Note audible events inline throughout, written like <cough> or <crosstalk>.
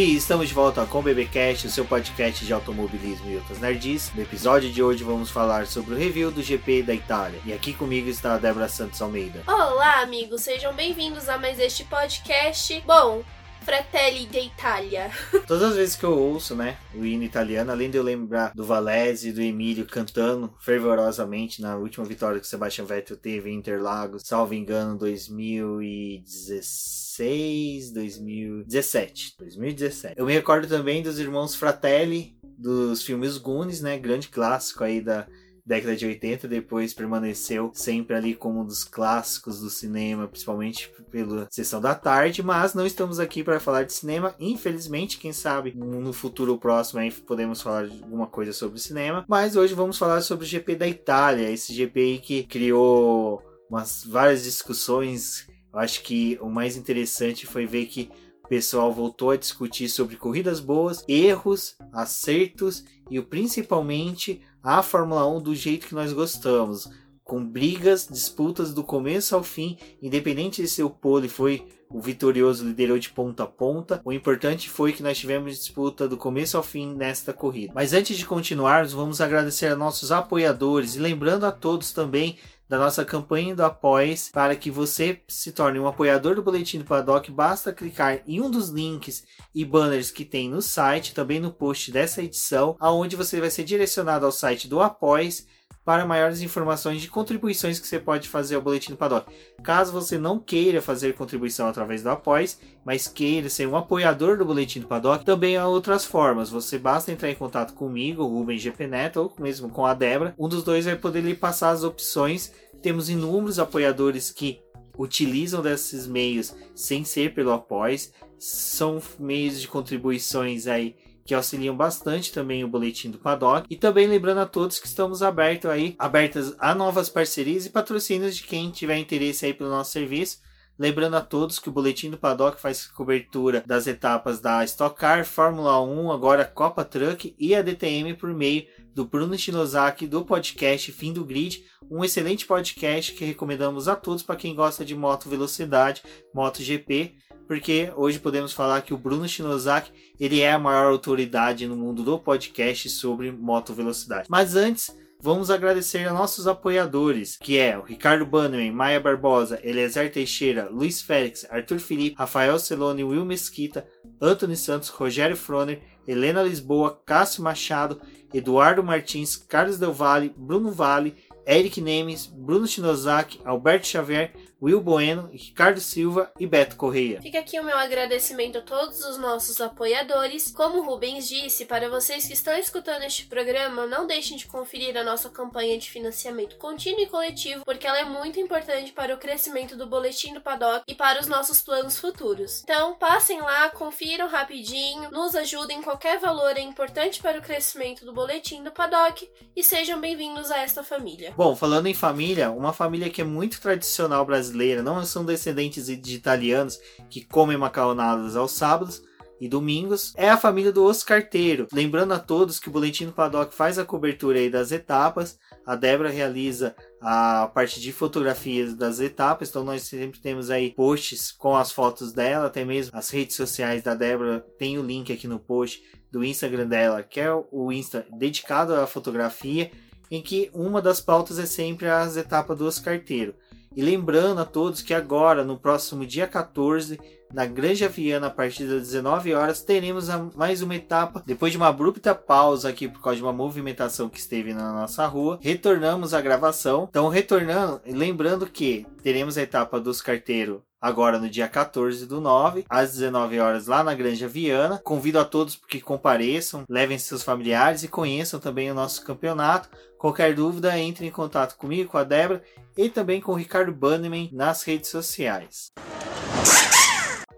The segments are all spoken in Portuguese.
E estamos de volta com o BBcast, o seu podcast de automobilismo e outras nerds. No episódio de hoje vamos falar sobre o review do GP da Itália. E aqui comigo está a Débora Santos Almeida. Olá, amigos, sejam bem-vindos a mais este podcast. Bom, Fratelli d'Italia. <laughs> Todas as vezes que eu ouço, né, o hino italiano, além de eu lembrar do Valese e do Emílio cantando fervorosamente na última vitória que o Sebastian Vettel teve em Interlagos, salvo engano, 2016, 2017, 2017. Eu me recordo também dos irmãos Fratelli dos filmes Goonies, né, grande clássico aí da década de 80, depois permaneceu sempre ali como um dos clássicos do cinema, principalmente pela sessão da tarde, mas não estamos aqui para falar de cinema, infelizmente, quem sabe no futuro próximo aí podemos falar de alguma coisa sobre cinema, mas hoje vamos falar sobre o GP da Itália, esse GP que criou umas várias discussões, eu acho que o mais interessante foi ver que pessoal voltou a discutir sobre corridas boas, erros, acertos e principalmente a Fórmula 1 do jeito que nós gostamos, com brigas, disputas do começo ao fim, independente de se o pole foi o vitorioso liderou de ponta a ponta. O importante foi que nós tivemos disputa do começo ao fim nesta corrida. Mas antes de continuarmos, vamos agradecer a nossos apoiadores e lembrando a todos também da nossa campanha do Apoies para que você se torne um apoiador do Boletim do Paddock. Basta clicar em um dos links e banners que tem no site, também no post dessa edição, aonde você vai ser direcionado ao site do Apoies para maiores informações de contribuições que você pode fazer ao Boletim do Paddock. Caso você não queira fazer contribuição através do Apoies, mas queira ser um apoiador do Boletim do Paddock, também há outras formas. Você basta entrar em contato comigo, o Rubem GP Neto, ou mesmo com a Débora. Um dos dois vai poder lhe passar as opções. Temos inúmeros apoiadores que utilizam desses meios sem ser pelo Apoies. São meios de contribuições aí que auxiliam bastante também o boletim do Paddock. E também lembrando a todos que estamos abertos aí, abertas a novas parcerias e patrocínios de quem tiver interesse aí pelo nosso serviço. Lembrando a todos que o Boletim do Paddock faz cobertura das etapas da Stock Car, Fórmula 1, agora Copa Truck e a DTM por meio do Bruno Shinozaki do podcast Fim do Grid, um excelente podcast que recomendamos a todos para quem gosta de moto velocidade, moto GP porque hoje podemos falar que o Bruno Shinozaki ele é a maior autoridade no mundo do podcast sobre moto velocidade. Mas antes, vamos agradecer a nossos apoiadores, que é o Ricardo Bannerman, Maia Barbosa, Eliezer Teixeira, Luiz Félix, Arthur Felipe, Rafael Celone, Will Mesquita, Anthony Santos, Rogério Froner, Helena Lisboa, Cássio Machado, Eduardo Martins, Carlos Del Valle, Bruno Vale, Eric Nemes, Bruno Shinozaki, Alberto Xavier, Will Bueno, Ricardo Silva e Beto Correia. Fica aqui o meu agradecimento a todos os nossos apoiadores. Como o Rubens disse, para vocês que estão escutando este programa, não deixem de conferir a nossa campanha de financiamento contínuo e coletivo, porque ela é muito importante para o crescimento do Boletim do Paddock e para os nossos planos futuros. Então, passem lá, confiram rapidinho, nos ajudem, qualquer valor é importante para o crescimento do Boletim do Paddock e sejam bem-vindos a esta família. Bom, falando em família, uma família que é muito tradicional brasileira brasileira, não são descendentes de italianos que comem macarronadas aos sábados e domingos, é a família do Oscarteiro. Lembrando a todos que o Boletim do Paddock faz a cobertura aí das etapas, a Débora realiza a parte de fotografias das etapas, então nós sempre temos aí posts com as fotos dela, até mesmo as redes sociais da Débora, tem o link aqui no post do Instagram dela, que é o Insta dedicado à fotografia, em que uma das pautas é sempre as etapas do Oscarteiro. E lembrando a todos que agora, no próximo dia 14, na Granja Viana, a partir das 19 horas, teremos mais uma etapa. Depois de uma abrupta pausa aqui por causa de uma movimentação que esteve na nossa rua, retornamos à gravação. Então, retornando, lembrando que teremos a etapa dos carteiros agora no dia 14 do 9, às 19 horas, lá na Granja Viana. Convido a todos que compareçam, levem seus familiares e conheçam também o nosso campeonato. Qualquer dúvida, entre em contato comigo, com a Débora e também com o Ricardo Bannerman nas redes sociais.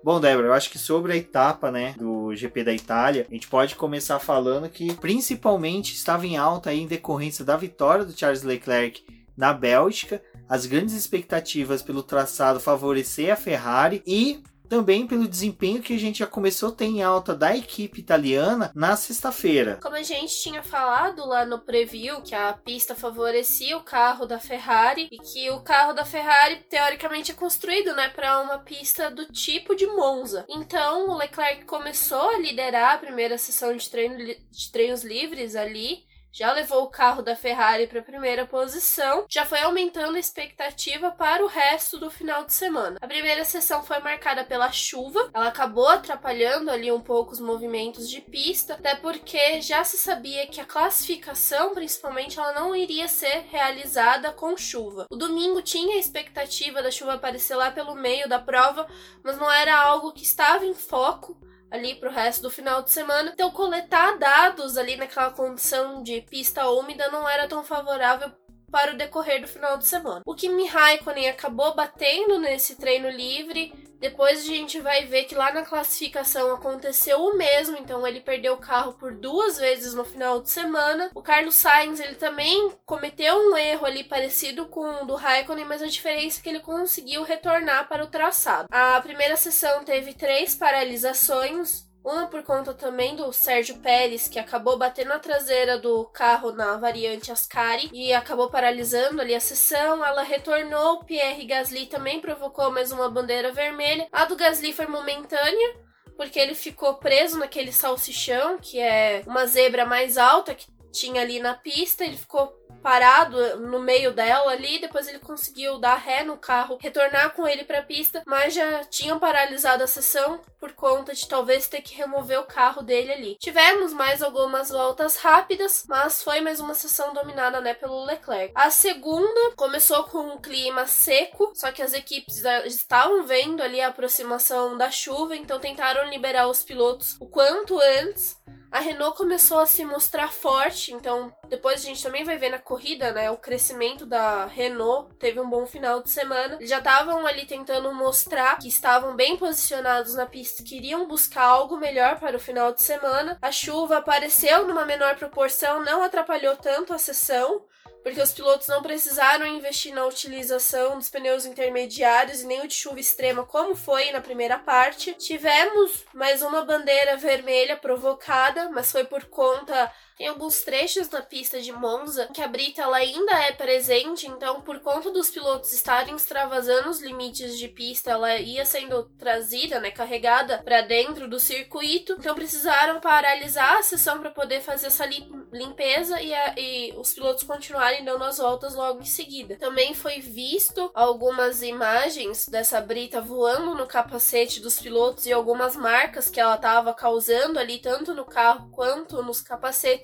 Bom, Débora, eu acho que sobre a etapa, né, do GP da Itália, a gente pode começar falando que principalmente estava em alta aí em decorrência da vitória do Charles Leclerc na Bélgica, as grandes expectativas pelo traçado favorecer a Ferrari e também pelo desempenho que a gente já começou a ter em alta da equipe italiana na sexta-feira. Como a gente tinha falado lá no preview, que a pista favorecia o carro da Ferrari e que o carro da Ferrari teoricamente é construído, né, para uma pista do tipo de Monza. Então, o Leclerc começou a liderar a primeira sessão de, treino, de treinos livres ali já levou o carro da Ferrari para a primeira posição, já foi aumentando a expectativa para o resto do final de semana. A primeira sessão foi marcada pela chuva, ela acabou atrapalhando ali um pouco os movimentos de pista, até porque já se sabia que a classificação, principalmente, ela não iria ser realizada com chuva. O domingo tinha a expectativa da chuva aparecer lá pelo meio da prova, mas não era algo que estava em foco ali pro resto do final de semana. Então, coletar dados ali naquela condição de pista úmida não era tão favorável para o decorrer do final de semana. O Kimi Raikkonen acabou batendo nesse treino livre. Depois a gente vai ver que lá na classificação aconteceu o mesmo, então ele perdeu o carro por duas vezes no final de semana. O Carlos Sainz ele também cometeu um erro ali parecido com o do Raikkonen, mas a diferença é que ele conseguiu retornar para o traçado. A primeira sessão teve três paralisações, uma por conta também do Sérgio Pérez, que acabou batendo na traseira do carro na variante Ascari e acabou paralisando ali a sessão. Ela retornou, Pierre Gasly também provocou mais uma bandeira vermelha. A do Gasly foi momentânea, porque ele ficou preso naquele salsichão, que é uma zebra mais alta que tinha ali na pista. Ele ficou parado no meio dela ali, depois ele conseguiu dar ré no carro, retornar com ele para a pista, mas já tinham paralisado a sessão por conta de talvez ter que remover o carro dele ali. Tivemos mais algumas voltas rápidas, mas foi mais uma sessão dominada, né, pelo Leclerc. A segunda começou com um clima seco, só que as equipes estavam vendo ali a aproximação da chuva, então tentaram liberar os pilotos o quanto antes a Renault começou a se mostrar forte, então depois a gente também vai ver na corrida, né, o crescimento da Renault, teve um bom final de semana. Eles já estavam ali tentando mostrar que estavam bem posicionados na pista, queriam buscar algo melhor para o final de semana. A chuva apareceu numa menor proporção, não atrapalhou tanto a sessão, porque os pilotos não precisaram investir na utilização dos pneus intermediários e nem o de chuva extrema, como foi na primeira parte. Tivemos mais uma bandeira vermelha provocada, mas foi por conta tem alguns trechos na pista de Monza que a brita ela ainda é presente, então por conta dos pilotos estarem extravasando os limites de pista, ela ia sendo trazida, né, carregada para dentro do circuito. Então precisaram paralisar a sessão para poder fazer essa limpeza e, a, e os pilotos continuarem dando as voltas logo em seguida. Também foi visto algumas imagens dessa brita voando no capacete dos pilotos e algumas marcas que ela estava causando ali tanto no carro quanto nos capacetes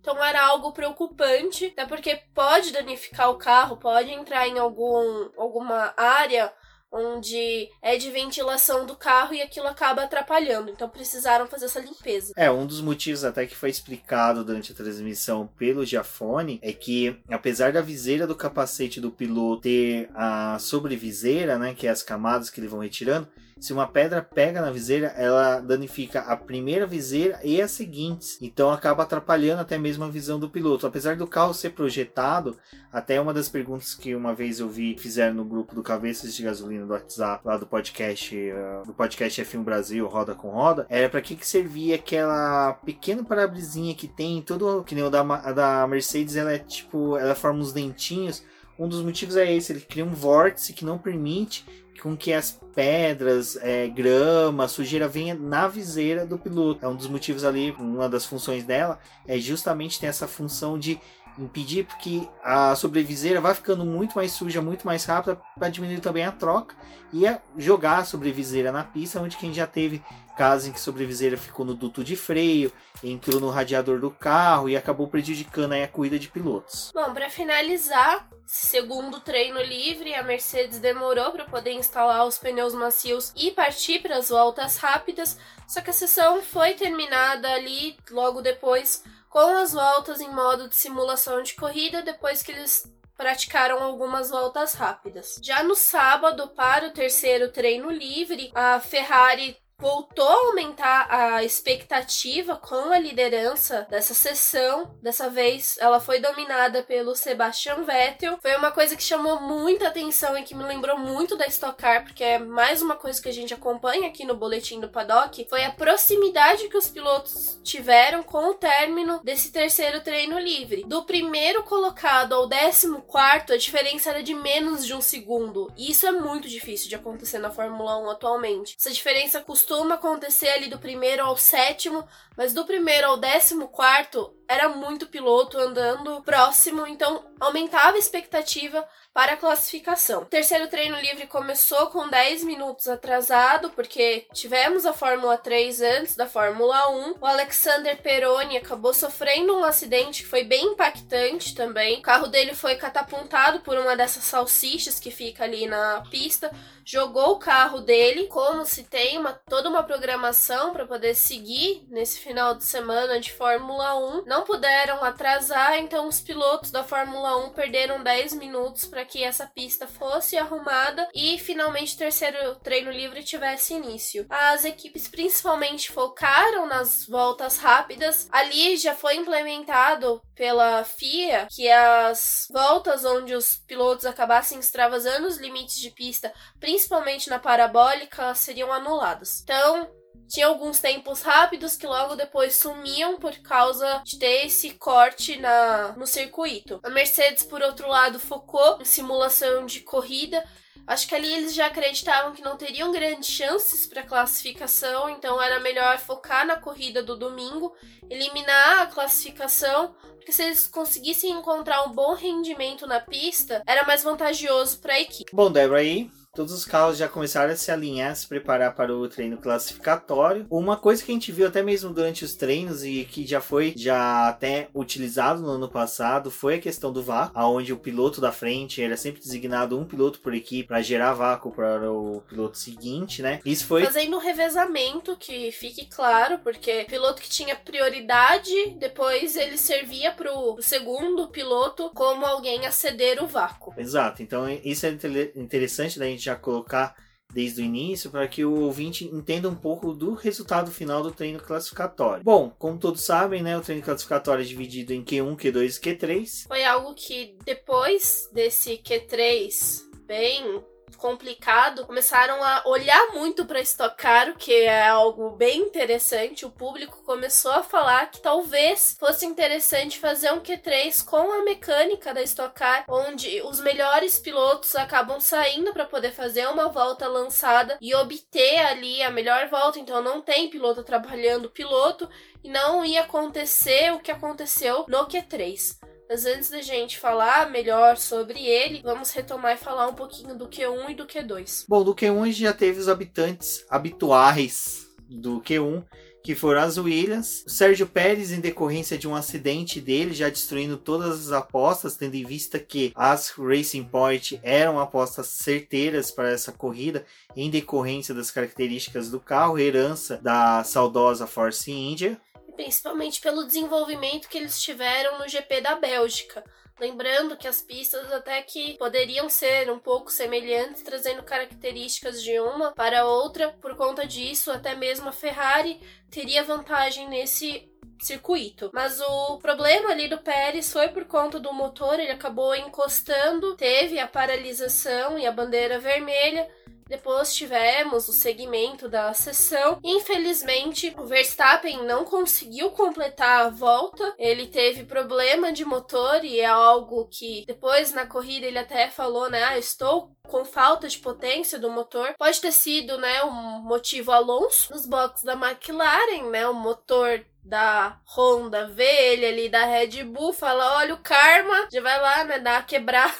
então era algo preocupante, até porque pode danificar o carro, pode entrar em algum, alguma área onde é de ventilação do carro e aquilo acaba atrapalhando. Então precisaram fazer essa limpeza. É, um dos motivos até que foi explicado durante a transmissão pelo Giafone é que apesar da viseira do capacete do piloto ter a sobreviseira, né, que é as camadas que eles vão retirando, se uma pedra pega na viseira, ela danifica a primeira viseira e as seguintes. Então acaba atrapalhando até mesmo a visão do piloto. Apesar do carro ser projetado, até uma das perguntas que uma vez eu vi fizeram no grupo do Cabeças de Gasolina do WhatsApp, lá do podcast, uh, do podcast F1 Brasil, Roda com Roda, era para que, que servia aquela pequena parabrisinha que tem, todo que nem o da, da Mercedes, ela é tipo, ela forma uns dentinhos. Um dos motivos é esse, ele cria um vórtice que não permite com que as pedras, é, grama, sujeira venha na viseira do piloto. É um dos motivos ali, uma das funções dela é justamente ter essa função de impedir que a sobreviseira vai ficando muito mais suja, muito mais rápida para diminuir também a troca e a jogar a sobreviseira na pista, onde quem já teve casos em que a sobreviseira ficou no duto de freio, entrou no radiador do carro e acabou prejudicando a corrida de pilotos. Bom, para finalizar, segundo treino livre, a Mercedes demorou para poder instalar os pneus macios e partir para as voltas rápidas, só que a sessão foi terminada ali logo depois com as voltas em modo de simulação de corrida depois que eles praticaram algumas voltas rápidas. Já no sábado, para o terceiro treino livre, a Ferrari voltou a aumentar a expectativa com a liderança dessa sessão. Dessa vez, ela foi dominada pelo Sebastian Vettel. Foi uma coisa que chamou muita atenção e que me lembrou muito da Stock Car, porque é mais uma coisa que a gente acompanha aqui no boletim do paddock, foi a proximidade que os pilotos tiveram com o término desse terceiro treino livre. Do primeiro colocado ao décimo quarto, a diferença era de menos de um segundo. E isso é muito difícil de acontecer na Fórmula 1 atualmente. Essa diferença costuma acontecer ali do primeiro ao sétimo, mas do primeiro ao décimo quarto era muito piloto andando próximo, então aumentava a expectativa para a classificação. O terceiro treino livre começou com 10 minutos atrasado, porque tivemos a Fórmula 3 antes da Fórmula 1. O Alexander Peroni acabou sofrendo um acidente que foi bem impactante também. O carro dele foi catapultado por uma dessas salsichas que fica ali na pista jogou o carro dele, como se tem uma, toda uma programação para poder seguir nesse final de semana de Fórmula 1. Não puderam atrasar, então os pilotos da Fórmula 1 perderam 10 minutos para que essa pista fosse arrumada e finalmente o terceiro treino livre tivesse início. As equipes principalmente focaram nas voltas rápidas. Ali já foi implementado pela FIA que as voltas onde os pilotos acabassem extravasando os limites de pista, principalmente na parabólica, seriam anuladas. Então, tinha alguns tempos rápidos que logo depois sumiam por causa de ter esse corte na, no circuito. A Mercedes, por outro lado, focou em simulação de corrida. Acho que ali eles já acreditavam que não teriam grandes chances para classificação, então era melhor focar na corrida do domingo, eliminar a classificação, porque se eles conseguissem encontrar um bom rendimento na pista, era mais vantajoso para a equipe. Bom, Débora, aí Todos os carros já começaram a se alinhar, a se preparar para o treino classificatório. Uma coisa que a gente viu até mesmo durante os treinos e que já foi já até utilizado no ano passado foi a questão do vácuo, aonde o piloto da frente era sempre designado um piloto por equipe para gerar vácuo para o piloto seguinte, né? Isso foi fazendo um revezamento que fique claro, porque o piloto que tinha prioridade, depois ele servia para o segundo piloto como alguém a ceder o vácuo. Exato. Então isso é interessante da gente gente já colocar desde o início para que o ouvinte entenda um pouco do resultado final do treino classificatório. Bom, como todos sabem, né, o treino classificatório é dividido em Q1, Q2 e Q3. Foi algo que depois desse Q3 bem complicado, começaram a olhar muito para estocar, o que é algo bem interessante. O público começou a falar que talvez fosse interessante fazer um Q3 com a mecânica da estocar, onde os melhores pilotos acabam saindo para poder fazer uma volta lançada e obter ali a melhor volta. Então não tem piloto trabalhando piloto e não ia acontecer o que aconteceu no Q3. Mas antes da gente falar melhor sobre ele, vamos retomar e falar um pouquinho do Q1 e do Q2. Bom, do Q1 a gente já teve os habitantes habituais do Q1, que foram as Williams. O Sérgio Pérez, em decorrência de um acidente dele, já destruindo todas as apostas, tendo em vista que as Racing Point eram apostas certeiras para essa corrida, em decorrência das características do carro, herança da saudosa Force India principalmente pelo desenvolvimento que eles tiveram no GP da Bélgica. Lembrando que as pistas até que poderiam ser um pouco semelhantes, trazendo características de uma para outra. Por conta disso, até mesmo a Ferrari teria vantagem nesse circuito. Mas o problema ali do Pérez foi por conta do motor, ele acabou encostando, teve a paralisação e a bandeira vermelha depois tivemos o segmento da sessão. Infelizmente, o Verstappen não conseguiu completar a volta. Ele teve problema de motor e é algo que depois na corrida ele até falou, né? Ah, estou com falta de potência do motor. Pode ter sido, né, um motivo Alonso nos boxes da McLaren, né? O motor da Honda vê ele ali da Red Bull, fala: olha o karma, já vai lá, né? Dar quebrada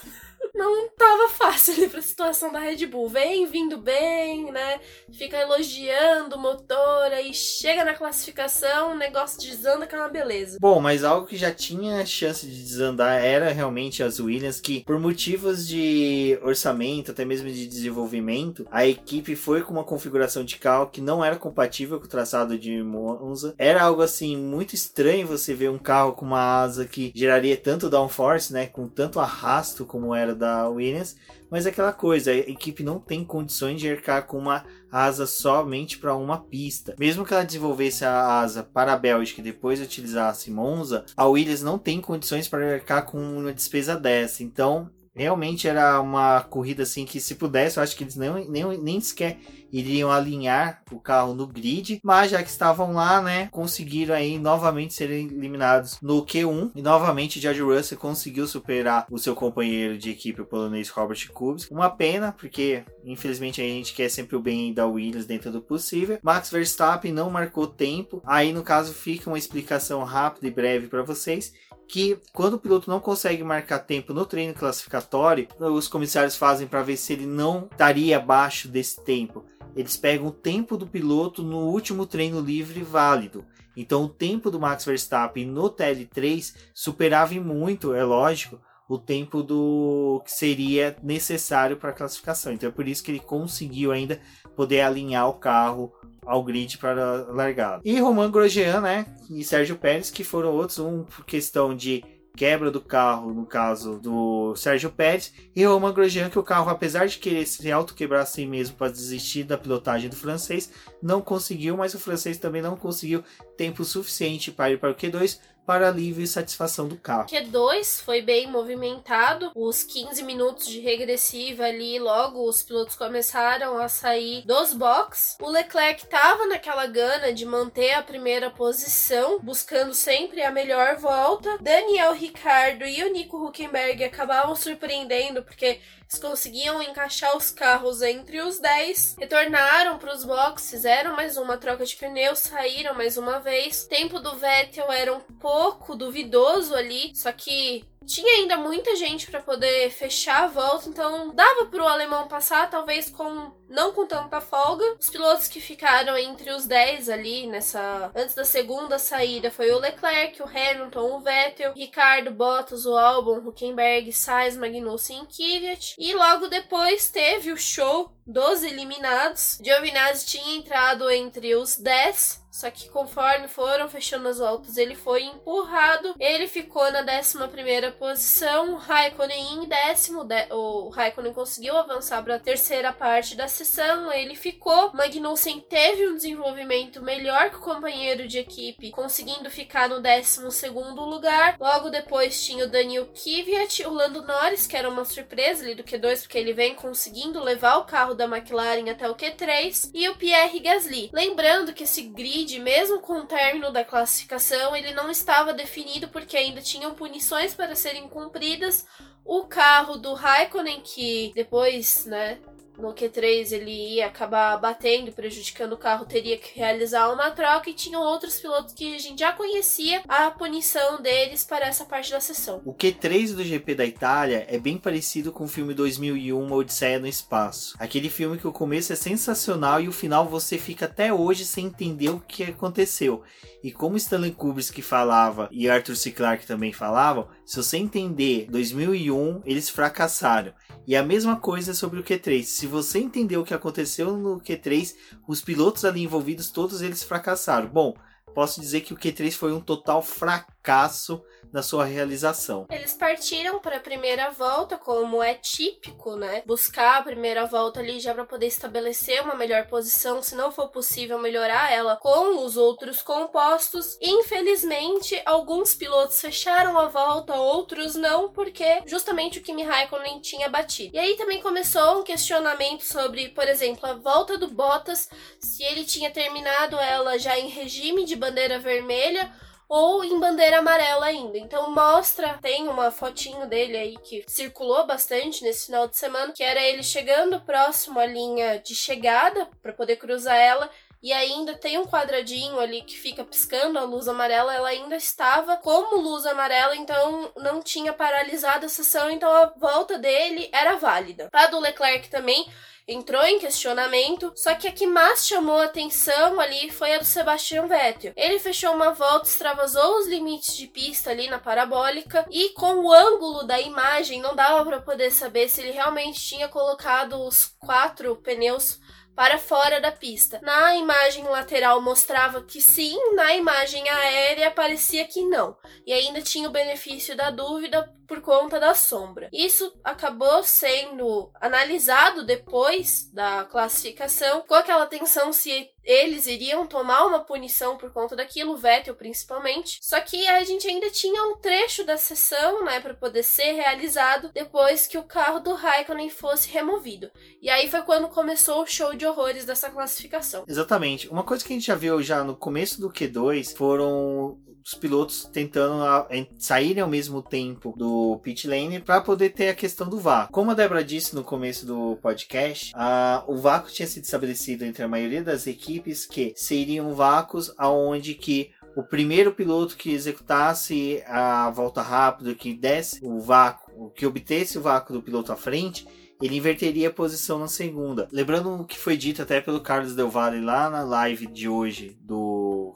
não tava fácil ali pra situação da Red Bull. Vem vindo bem, né? Fica elogiando o motor, aí chega na classificação, o negócio desanda que é uma beleza. Bom, mas algo que já tinha chance de desandar era realmente as Williams, que por motivos de orçamento, até mesmo de desenvolvimento, a equipe foi com uma configuração de carro que não era compatível com o traçado de Monza. Era algo assim muito estranho você ver um carro com uma asa que geraria tanto downforce, né? Com tanto arrasto como era da Williams, mas é aquela coisa, a equipe não tem condições de arcar com uma asa somente para uma pista. Mesmo que ela desenvolvesse a asa para a Bélgica e depois utilizasse Monza, a Williams não tem condições para arcar com uma despesa dessa. Então, realmente era uma corrida assim que se pudesse, eu acho que eles nem, nem, nem sequer iriam alinhar o carro no grid, mas já que estavam lá, né, conseguiram aí novamente serem eliminados no Q1 e novamente George Russell conseguiu superar o seu companheiro de equipe, o polonês Robert Kubica. Uma pena, porque infelizmente a gente quer sempre o bem da Williams dentro do possível. Max Verstappen não marcou tempo. Aí no caso fica uma explicação rápida e breve para vocês que quando o piloto não consegue marcar tempo no treino classificatório, os comissários fazem para ver se ele não estaria abaixo desse tempo. Eles pegam o tempo do piloto no último treino livre válido. Então o tempo do Max Verstappen no TL3 superava muito, é lógico, o tempo do que seria necessário para a classificação. Então é por isso que ele conseguiu ainda poder alinhar o carro ao grid para largar. E Roman Grosjean, né, e Sérgio Pérez, que foram outros, um por questão de quebra do carro, no caso do Sérgio Pérez, e Roman Grosjean, que o carro, apesar de querer se auto-quebrar mesmo para desistir da pilotagem do francês, não conseguiu, mas o francês também não conseguiu tempo suficiente para ir para o Q2, para alívio e satisfação do carro. Q2 foi bem movimentado, os 15 minutos de regressiva ali, logo os pilotos começaram a sair dos box. O Leclerc estava naquela gana de manter a primeira posição, buscando sempre a melhor volta. Daniel Ricardo e o Nico Huckenberg acabavam surpreendendo porque eles conseguiam encaixar os carros entre os 10, retornaram para os boxes, fizeram mais uma troca de pneus, saíram mais uma vez. O tempo do Vettel era um pouco duvidoso ali, só que tinha ainda muita gente para poder fechar a volta, então dava para o alemão passar, talvez com não com tanta folga. Os pilotos que ficaram entre os 10 ali nessa antes da segunda saída foi o Leclerc, o Hamilton, o Vettel, Ricardo, Bottas, o Albon, Huckenberg, Sainz, Magnussen e Kvyat. E logo depois teve o show dos eliminados. Giovinazzi tinha entrado entre os 10 só que conforme foram fechando as voltas, ele foi empurrado. Ele ficou na 11 posição. Raikkonen em décimo. O Raikkonen conseguiu avançar para a terceira parte da sessão. Ele ficou. Magnussen teve um desenvolvimento melhor que o companheiro de equipe, conseguindo ficar no 12 lugar. Logo depois tinha o Daniel Kvyat, o Lando Norris, que era uma surpresa ali do Q2, porque ele vem conseguindo levar o carro da McLaren até o Q3. E o Pierre Gasly. Lembrando que esse grid mesmo com o término da classificação, ele não estava definido porque ainda tinham punições para serem cumpridas. O carro do Raikkonen, que depois, né, no Q3 ele ia acabar batendo prejudicando o carro, teria que realizar uma troca e tinham outros pilotos que a gente já conhecia a punição deles para essa parte da sessão. O Q3 do GP da Itália é bem parecido com o filme 2001 Odisseia no Espaço. Aquele filme que o começo é sensacional e o final você fica até hoje sem entender o que aconteceu. E como Stanley Kubrick falava e Arthur C. Clarke também falavam, se você entender 2001, eles fracassaram. E a mesma coisa sobre o Q3. Se você entender o que aconteceu no Q3, os pilotos ali envolvidos, todos eles fracassaram. Bom, posso dizer que o Q3 foi um total fracasso na sua realização. Eles partiram para a primeira volta, como é típico, né? Buscar a primeira volta ali já para poder estabelecer uma melhor posição, se não for possível melhorar ela com os outros compostos. Infelizmente, alguns pilotos fecharam a volta, outros não, porque justamente o Kimi Raikkonen tinha batido. E aí também começou um questionamento sobre, por exemplo, a volta do Bottas, se ele tinha terminado ela já em regime de bandeira vermelha ou em bandeira amarela ainda. Então mostra, tem uma fotinho dele aí que circulou bastante nesse final de semana, que era ele chegando próximo à linha de chegada para poder cruzar ela e ainda tem um quadradinho ali que fica piscando a luz amarela, ela ainda estava como luz amarela, então não tinha paralisado a sessão, então a volta dele era válida. A do Leclerc também entrou em questionamento, só que a que mais chamou atenção ali foi a do Sebastian Vettel. Ele fechou uma volta, extravasou os limites de pista ali na parabólica e com o ângulo da imagem não dava para poder saber se ele realmente tinha colocado os quatro pneus para fora da pista. Na imagem lateral mostrava que sim, na imagem aérea parecia que não. E ainda tinha o benefício da dúvida por conta da sombra. Isso acabou sendo analisado depois da classificação, com aquela tensão se eles iriam tomar uma punição por conta daquilo, Vettel principalmente. Só que a gente ainda tinha um trecho da sessão, né, para poder ser realizado depois que o carro do Raikkonen fosse removido. E aí foi quando começou o show de horrores dessa classificação. Exatamente. Uma coisa que a gente já viu já no começo do Q2 foram os pilotos tentando a, saírem ao mesmo tempo do pit lane para poder ter a questão do vácuo. Como a Débora disse no começo do podcast, a, o vácuo tinha sido estabelecido entre a maioria das equipes que seriam vácuos aonde que o primeiro piloto que executasse a volta rápida, que desse o vácuo, que obtesse o vácuo do piloto à frente, ele inverteria a posição na segunda. Lembrando o que foi dito até pelo Carlos Del Valle lá na live de hoje do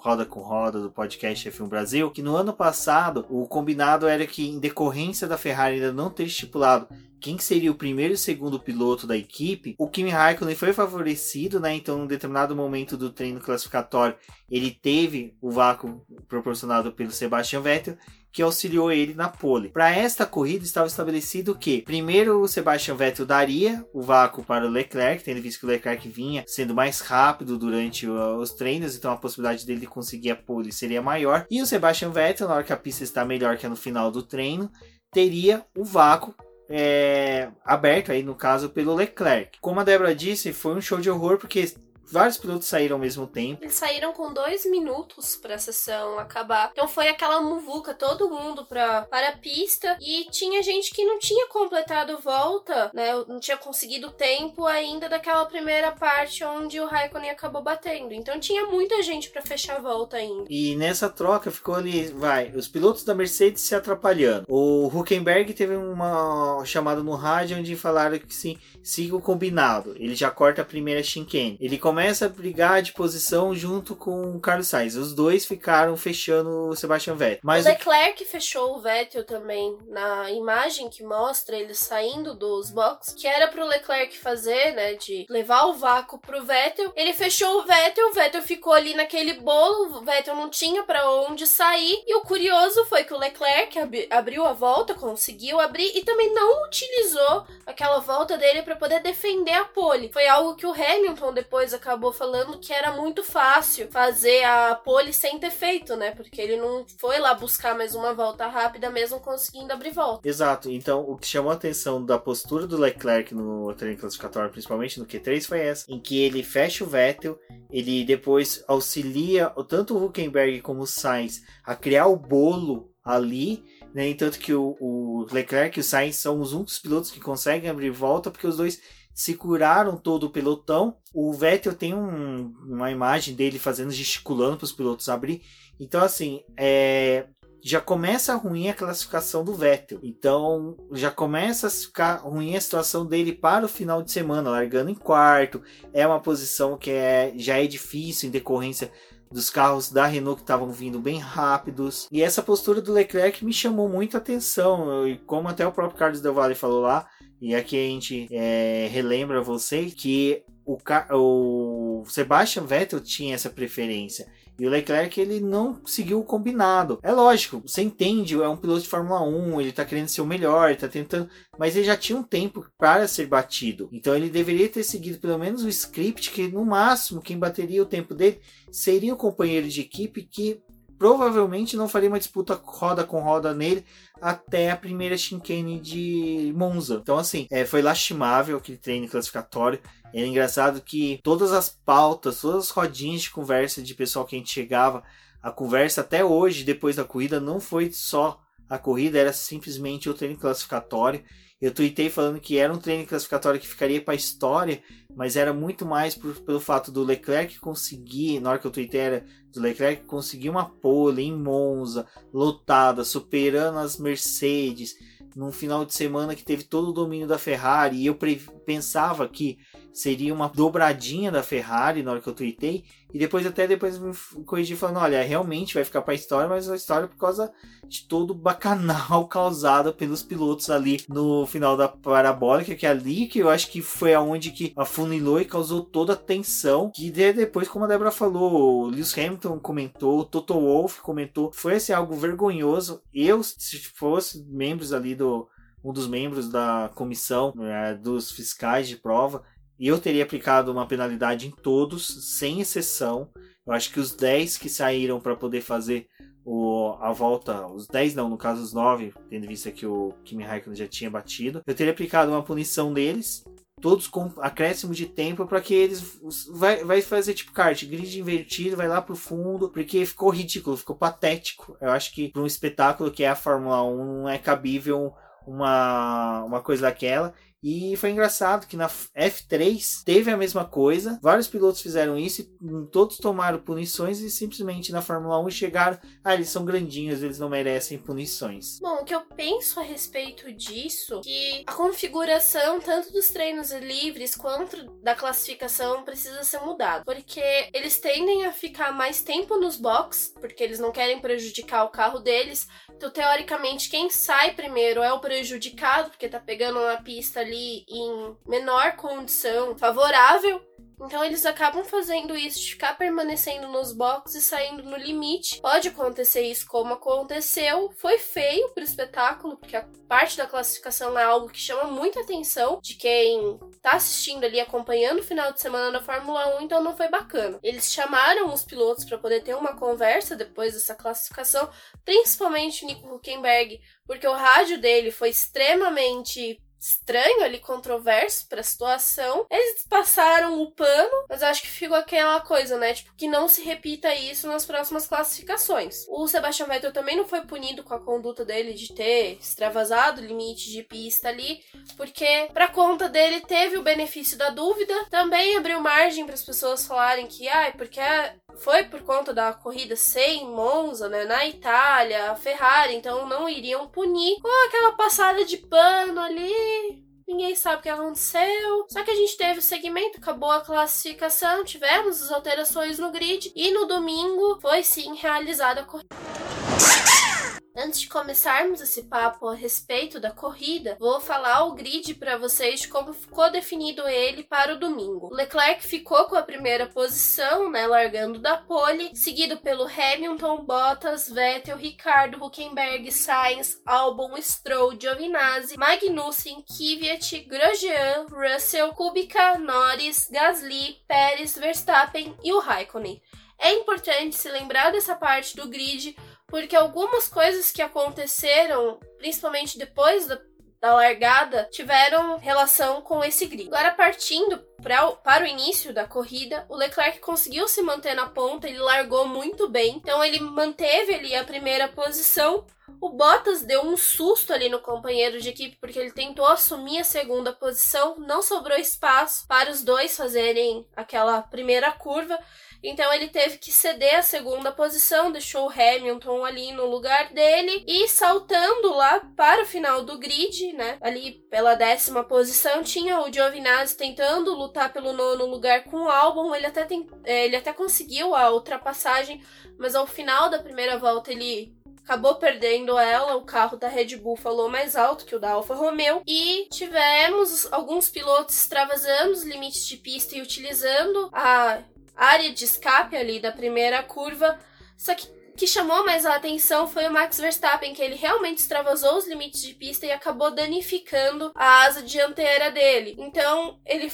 Roda com Roda do podcast F1 Brasil, que no ano passado o combinado era que em decorrência da Ferrari ainda não ter estipulado quem seria o primeiro e segundo piloto da equipe, o Kimi Raikkonen foi favorecido, né? Então, em determinado momento do treino classificatório, ele teve o vácuo proporcionado pelo Sebastian Vettel que auxiliou ele na pole. Para esta corrida estava estabelecido que primeiro o Sebastian Vettel daria o vácuo para o Leclerc, tendo visto que o Leclerc vinha sendo mais rápido durante os treinos, então a possibilidade dele conseguir a pole seria maior. E o Sebastian Vettel, na hora que a pista está melhor que no final do treino, teria o vácuo é, aberto aí no caso pelo Leclerc. Como a Débora disse, foi um show de horror porque vários pilotos saíram ao mesmo tempo. Eles saíram com dois minutos para a sessão acabar. Então foi aquela muvuca, todo mundo pra, para a pista. E tinha gente que não tinha completado volta, né? Não tinha conseguido tempo ainda daquela primeira parte onde o Raikkonen acabou batendo. Então tinha muita gente para fechar a volta ainda. E nessa troca ficou ali, vai, os pilotos da Mercedes se atrapalhando. O Huckenberg teve uma chamada no rádio onde falaram que sim, siga o combinado. Ele já corta a primeira chicane. Ele começa a brigar de posição junto com o Carlos Sainz. Os dois ficaram fechando o Sebastian Vettel. Mas o Leclerc o... fechou o Vettel também na imagem que mostra ele saindo dos boxes, que era pro Leclerc fazer, né, de levar o vácuo pro Vettel. Ele fechou o Vettel, o Vettel ficou ali naquele bolo, o Vettel não tinha para onde sair. E o curioso foi que o Leclerc ab abriu a volta, conseguiu abrir e também não utilizou aquela volta dele para poder defender a pole. Foi algo que o Hamilton depois acabou falando que era muito fácil fazer a pole sem ter feito, né? Porque ele não foi lá buscar mais uma volta rápida, mesmo conseguindo abrir volta. Exato. Então, o que chamou a atenção da postura do Leclerc no treino classificatório, principalmente no Q3, foi essa, em que ele fecha o Vettel, ele depois auxilia tanto o Huckenberg como o Sainz a criar o bolo ali né? Tanto que o, o Leclerc e o Sainz são os únicos pilotos que conseguem abrir volta, porque os dois se curaram todo o pelotão. O Vettel tem um, uma imagem dele fazendo gesticulando para os pilotos abrir. Então, assim, é, já começa ruim a classificação do Vettel. Então, já começa a ficar ruim a situação dele para o final de semana, largando em quarto. É uma posição que é, já é difícil em decorrência dos carros da Renault que estavam vindo bem rápidos. E essa postura do Leclerc me chamou muito a atenção. E como até o próprio Carlos Del Valle falou lá, e aqui a gente é, relembra você que o, o Sebastian Vettel tinha essa preferência. E o Leclerc ele não seguiu o combinado. É lógico, você entende, é um piloto de Fórmula 1, ele tá querendo ser o melhor, ele tá tentando, mas ele já tinha um tempo para ser batido. Então ele deveria ter seguido pelo menos o script que no máximo quem bateria o tempo dele seria o companheiro de equipe que provavelmente não faria uma disputa roda com roda nele até a primeira chicane de Monza. Então, assim, é, foi lastimável aquele treino classificatório. É engraçado que todas as pautas, todas as rodinhas de conversa de pessoal que a gente chegava, a conversa até hoje, depois da corrida, não foi só a corrida, era simplesmente o treino classificatório. Eu tuitei falando que era um treino classificatório que ficaria para a história, mas era muito mais por, pelo fato do Leclerc conseguir, na hora que eu tuitei era do Leclerc conseguir uma pole em Monza, lotada, superando as Mercedes, num final de semana que teve todo o domínio da Ferrari, e eu pensava que seria uma dobradinha da Ferrari na hora que eu tuitei. E depois até depois me corrigi falando, olha, realmente vai ficar pra história, mas a história é por causa de todo o bacanal <laughs> causado pelos pilotos ali no final da parabólica, que é ali que eu acho que foi aonde que afunilou e causou toda a tensão. Que depois, como a Débora falou, Lewis Hamilton comentou, Toto Wolff comentou, foi assim, algo vergonhoso. Eu, se fosse membros ali do um dos membros da comissão é, dos fiscais de prova, e eu teria aplicado uma penalidade em todos, sem exceção. Eu acho que os 10 que saíram para poder fazer o, a volta, os 10 não, no caso os 9, tendo visto que o Kimi Raikkonen já tinha batido, eu teria aplicado uma punição deles, todos com acréscimo de tempo para que eles vai, vai fazer tipo kart, grid invertido, vai lá pro fundo, porque ficou ridículo, ficou patético. Eu acho que para um espetáculo que é a Fórmula 1 não é cabível uma, uma coisa daquela. E foi engraçado que na F3 teve a mesma coisa, vários pilotos fizeram isso e todos tomaram punições e simplesmente na Fórmula 1 chegaram, ah, eles são grandinhos, eles não merecem punições. Bom, o que eu penso a respeito disso, que a configuração tanto dos treinos livres quanto da classificação precisa ser mudada, porque eles tendem a ficar mais tempo nos box, porque eles não querem prejudicar o carro deles, então, teoricamente, quem sai primeiro é o prejudicado, porque tá pegando uma pista ali em menor condição favorável. Então eles acabam fazendo isso de ficar permanecendo nos boxes e saindo no limite. Pode acontecer isso como aconteceu. Foi feio pro espetáculo, porque a parte da classificação é algo que chama muita atenção de quem tá assistindo ali, acompanhando o final de semana da Fórmula 1, então não foi bacana. Eles chamaram os pilotos para poder ter uma conversa depois dessa classificação, principalmente o Nico Huckenberg, porque o rádio dele foi extremamente estranho ali, controverso pra situação. Eles passaram o pano, mas acho que ficou aquela coisa, né? Tipo, que não se repita isso nas próximas classificações. O Sebastian Vettel também não foi punido com a conduta dele de ter extravasado o limite de pista ali, porque pra conta dele teve o benefício da dúvida, também abriu margem para as pessoas falarem que, ai, ah, porque foi por conta da corrida sem Monza, né, na Itália, a Ferrari, então não iriam punir com aquela passada de pano ali. Ninguém sabe o que aconteceu. Só que a gente teve o segmento, acabou a classificação, tivemos as alterações no grid e no domingo foi sim realizada a corrida. Antes de começarmos esse papo a respeito da corrida, vou falar o grid para vocês como ficou definido ele para o domingo. Leclerc ficou com a primeira posição, né, largando da pole, seguido pelo Hamilton, Bottas, Vettel, Ricardo, Huckenberg, Sainz, Albon, Stroll, Giovinazzi, Magnussen, Kvyat, Grosjean, Russell, Kubica, Norris, Gasly, Pérez, Verstappen e o Raikkonen. É importante se lembrar dessa parte do grid porque algumas coisas que aconteceram, principalmente depois da, da largada, tiveram relação com esse grid. Agora, partindo pra, para o início da corrida, o Leclerc conseguiu se manter na ponta, ele largou muito bem, então ele manteve ali a primeira posição. O Bottas deu um susto ali no companheiro de equipe porque ele tentou assumir a segunda posição, não sobrou espaço para os dois fazerem aquela primeira curva. Então ele teve que ceder a segunda posição, deixou o Hamilton ali no lugar dele e saltando lá para o final do grid, né? Ali pela décima posição tinha o Giovinazzi tentando lutar pelo nono lugar com o Albon. Ele até, tem, é, ele até conseguiu a ultrapassagem, mas ao final da primeira volta ele acabou perdendo ela. O carro da Red Bull falou mais alto que o da Alfa Romeo. E tivemos alguns pilotos extravasando os limites de pista e utilizando a área de escape ali da primeira curva. Só que que chamou mais a atenção foi o Max Verstappen, que ele realmente extravasou os limites de pista e acabou danificando a asa dianteira dele. Então, ele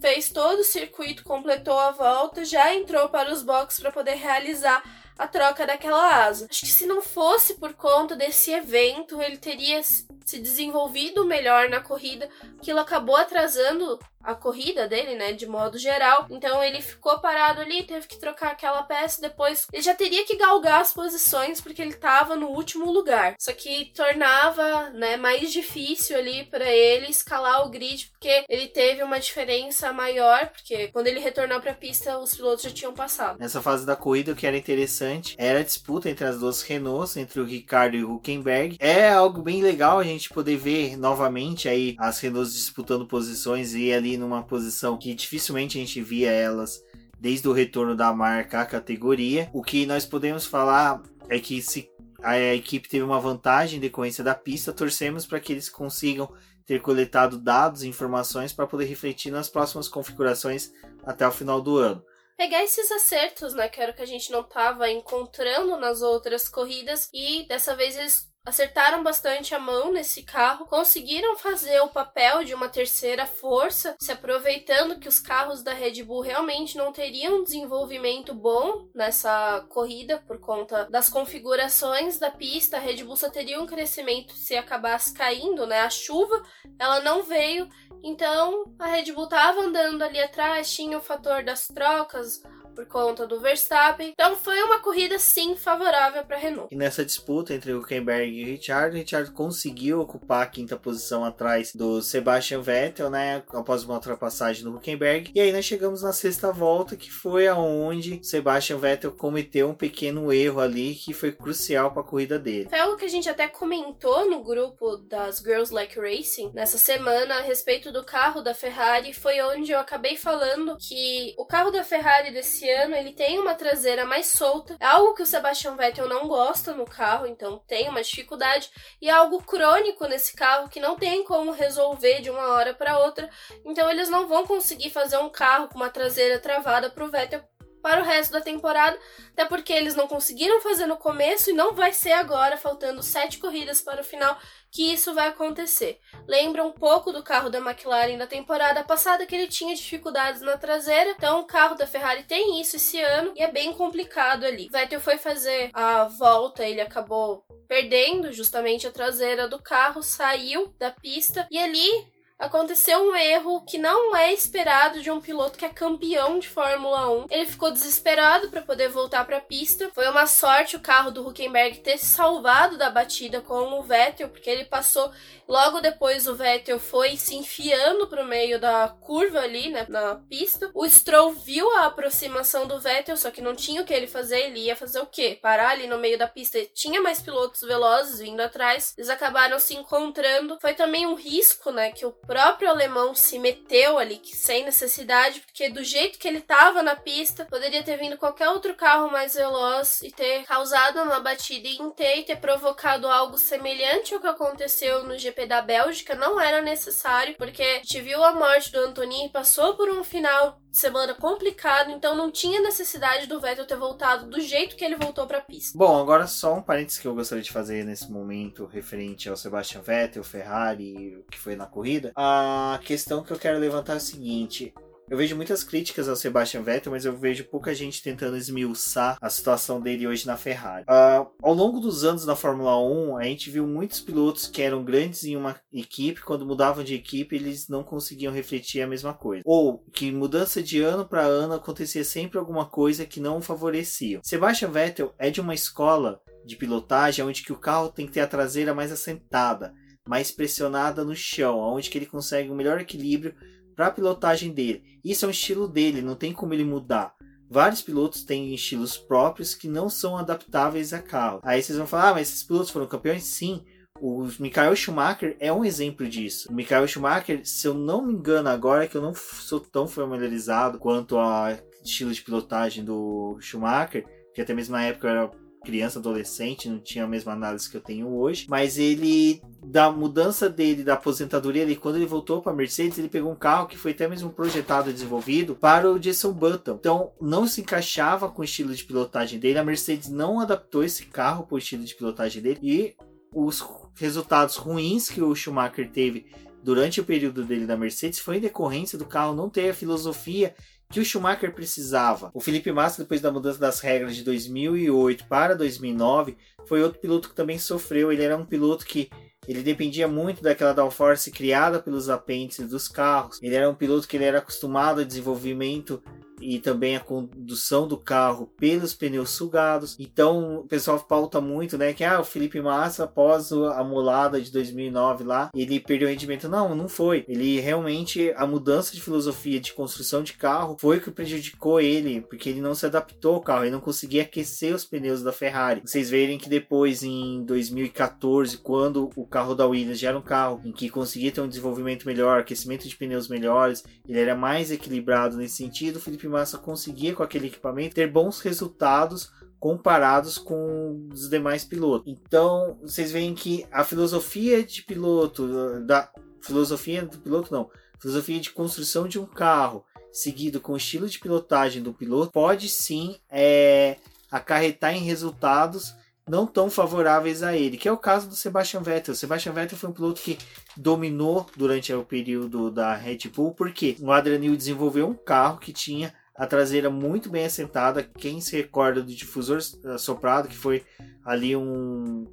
fez todo o circuito, completou a volta, já entrou para os boxes para poder realizar a troca daquela asa. Acho que se não fosse por conta desse evento, ele teria se desenvolvido melhor na corrida, ele acabou atrasando a corrida dele, né, de modo geral. Então ele ficou parado ali, teve que trocar aquela peça, depois ele já teria que galgar as posições porque ele estava no último lugar. Só que tornava, né, mais difícil ali para ele escalar o grid, porque ele teve uma diferença maior, porque quando ele retornou para a pista, os pilotos já tinham passado. Nessa fase da corrida, o que era interessante era a disputa entre as duas Renaults, entre o Ricardo e o Huckenberg. É algo bem legal a gente poder ver novamente aí as Renaults disputando posições e ali numa posição que dificilmente a gente via elas desde o retorno da marca à categoria. O que nós podemos falar é que se a equipe teve uma vantagem em decorrência da pista, torcemos para que eles consigam ter coletado dados e informações para poder refletir nas próximas configurações até o final do ano. Pegar esses acertos, né, que era o que a gente não estava encontrando nas outras corridas, e dessa vez eles acertaram bastante a mão nesse carro, conseguiram fazer o papel de uma terceira força, se aproveitando que os carros da Red Bull realmente não teriam desenvolvimento bom nessa corrida por conta das configurações da pista. A Red Bull só teria um crescimento se acabasse caindo, né? A chuva, ela não veio, então a Red Bull estava andando ali atrás, tinha o fator das trocas, por conta do Verstappen. Então foi uma corrida sim favorável para a Renault. E nessa disputa entre Huckenberg e Richard, Richard conseguiu ocupar a quinta posição atrás do Sebastian Vettel, né, após uma ultrapassagem no Huckenberg. E aí nós chegamos na sexta volta, que foi aonde Sebastian Vettel cometeu um pequeno erro ali que foi crucial para a corrida dele. Foi algo que a gente até comentou no grupo das Girls Like Racing nessa semana a respeito do carro da Ferrari, foi onde eu acabei falando que o carro da Ferrari desse esse ano ele tem uma traseira mais solta, é algo que o Sebastian Vettel não gosta no carro, então tem uma dificuldade e é algo crônico nesse carro que não tem como resolver de uma hora para outra. Então eles não vão conseguir fazer um carro com uma traseira travada para o Vettel para o resto da temporada, até porque eles não conseguiram fazer no começo e não vai ser agora, faltando sete corridas para o final, que isso vai acontecer. Lembra um pouco do carro da McLaren da temporada passada, que ele tinha dificuldades na traseira, então o carro da Ferrari tem isso esse ano e é bem complicado ali. Vettel foi fazer a volta, ele acabou perdendo justamente a traseira do carro, saiu da pista e ali aconteceu um erro que não é esperado de um piloto que é campeão de Fórmula 1. Ele ficou desesperado para poder voltar para a pista. Foi uma sorte o carro do Huckenberg ter se salvado da batida com o Vettel, porque ele passou logo depois o Vettel foi se enfiando pro meio da curva ali, né, na pista. O Stroll viu a aproximação do Vettel, só que não tinha o que ele fazer, ele ia fazer o quê? Parar ali no meio da pista. Tinha mais pilotos velozes vindo atrás. Eles acabaram se encontrando. Foi também um risco, né, que o próprio alemão se meteu ali sem necessidade, porque do jeito que ele tava na pista, poderia ter vindo qualquer outro carro mais veloz e ter causado uma batida inteira e ter provocado algo semelhante ao que aconteceu no GP da Bélgica. Não era necessário, porque a gente viu a morte do Antonin, passou por um final semana complicado, então não tinha necessidade do Vettel ter voltado do jeito que ele voltou para a pista. Bom, agora só um parênteses que eu gostaria de fazer nesse momento referente ao Sebastian Vettel, Ferrari, o que foi na corrida. A questão que eu quero levantar é a seguinte: eu vejo muitas críticas ao Sebastian Vettel, mas eu vejo pouca gente tentando esmiuçar a situação dele hoje na Ferrari. Uh, ao longo dos anos na Fórmula 1, a gente viu muitos pilotos que eram grandes em uma equipe, quando mudavam de equipe, eles não conseguiam refletir a mesma coisa. Ou que mudança de ano para ano acontecia sempre alguma coisa que não favorecia. Sebastian Vettel é de uma escola de pilotagem onde que o carro tem que ter a traseira mais assentada, mais pressionada no chão, onde que ele consegue um melhor equilíbrio para a pilotagem dele. Isso é um estilo dele, não tem como ele mudar. Vários pilotos têm estilos próprios que não são adaptáveis a carro. Aí vocês vão falar, ah, mas esses pilotos foram campeões? Sim. O Michael Schumacher é um exemplo disso. O Michael Schumacher, se eu não me engano agora, que eu não sou tão familiarizado quanto ao estilo de pilotagem do Schumacher, que até mesmo na época eu era criança, adolescente, não tinha a mesma análise que eu tenho hoje, mas ele da mudança dele da aposentadoria, ele quando ele voltou para Mercedes, ele pegou um carro que foi até mesmo projetado e desenvolvido para o Jason Button. Então, não se encaixava com o estilo de pilotagem dele. A Mercedes não adaptou esse carro para o estilo de pilotagem dele e os resultados ruins que o Schumacher teve durante o período dele da Mercedes foi em decorrência do carro não ter a filosofia que o Schumacher precisava. O Felipe Massa, depois da mudança das regras de 2008 para 2009, foi outro piloto que também sofreu. Ele era um piloto que ele dependia muito daquela downforce criada pelos apêndices dos carros. Ele era um piloto que ele era acostumado a desenvolvimento e também a condução do carro pelos pneus sugados. Então o pessoal pauta muito, né, que ah, o Felipe Massa após a molada de 2009 lá, ele perdeu rendimento. Não, não foi. Ele realmente a mudança de filosofia de construção de carro foi que prejudicou ele, porque ele não se adaptou ao carro, ele não conseguia aquecer os pneus da Ferrari. Vocês verem que depois em 2014, quando o carro da Williams já era um carro em que conseguia ter um desenvolvimento melhor, aquecimento de pneus melhores, ele era mais equilibrado nesse sentido, o Felipe Massa conseguia com aquele equipamento ter bons resultados comparados com os demais pilotos. Então, vocês veem que a filosofia de piloto, da filosofia do piloto não, filosofia de construção de um carro, seguido com o estilo de pilotagem do piloto, pode sim é, acarretar em resultados não tão favoráveis a ele, que é o caso do Sebastian Vettel. O Sebastian Vettel foi um piloto que dominou durante o período da Red Bull, porque o Adrian Newey desenvolveu um carro que tinha a traseira muito bem assentada. Quem se recorda do difusor soprado, que foi ali um,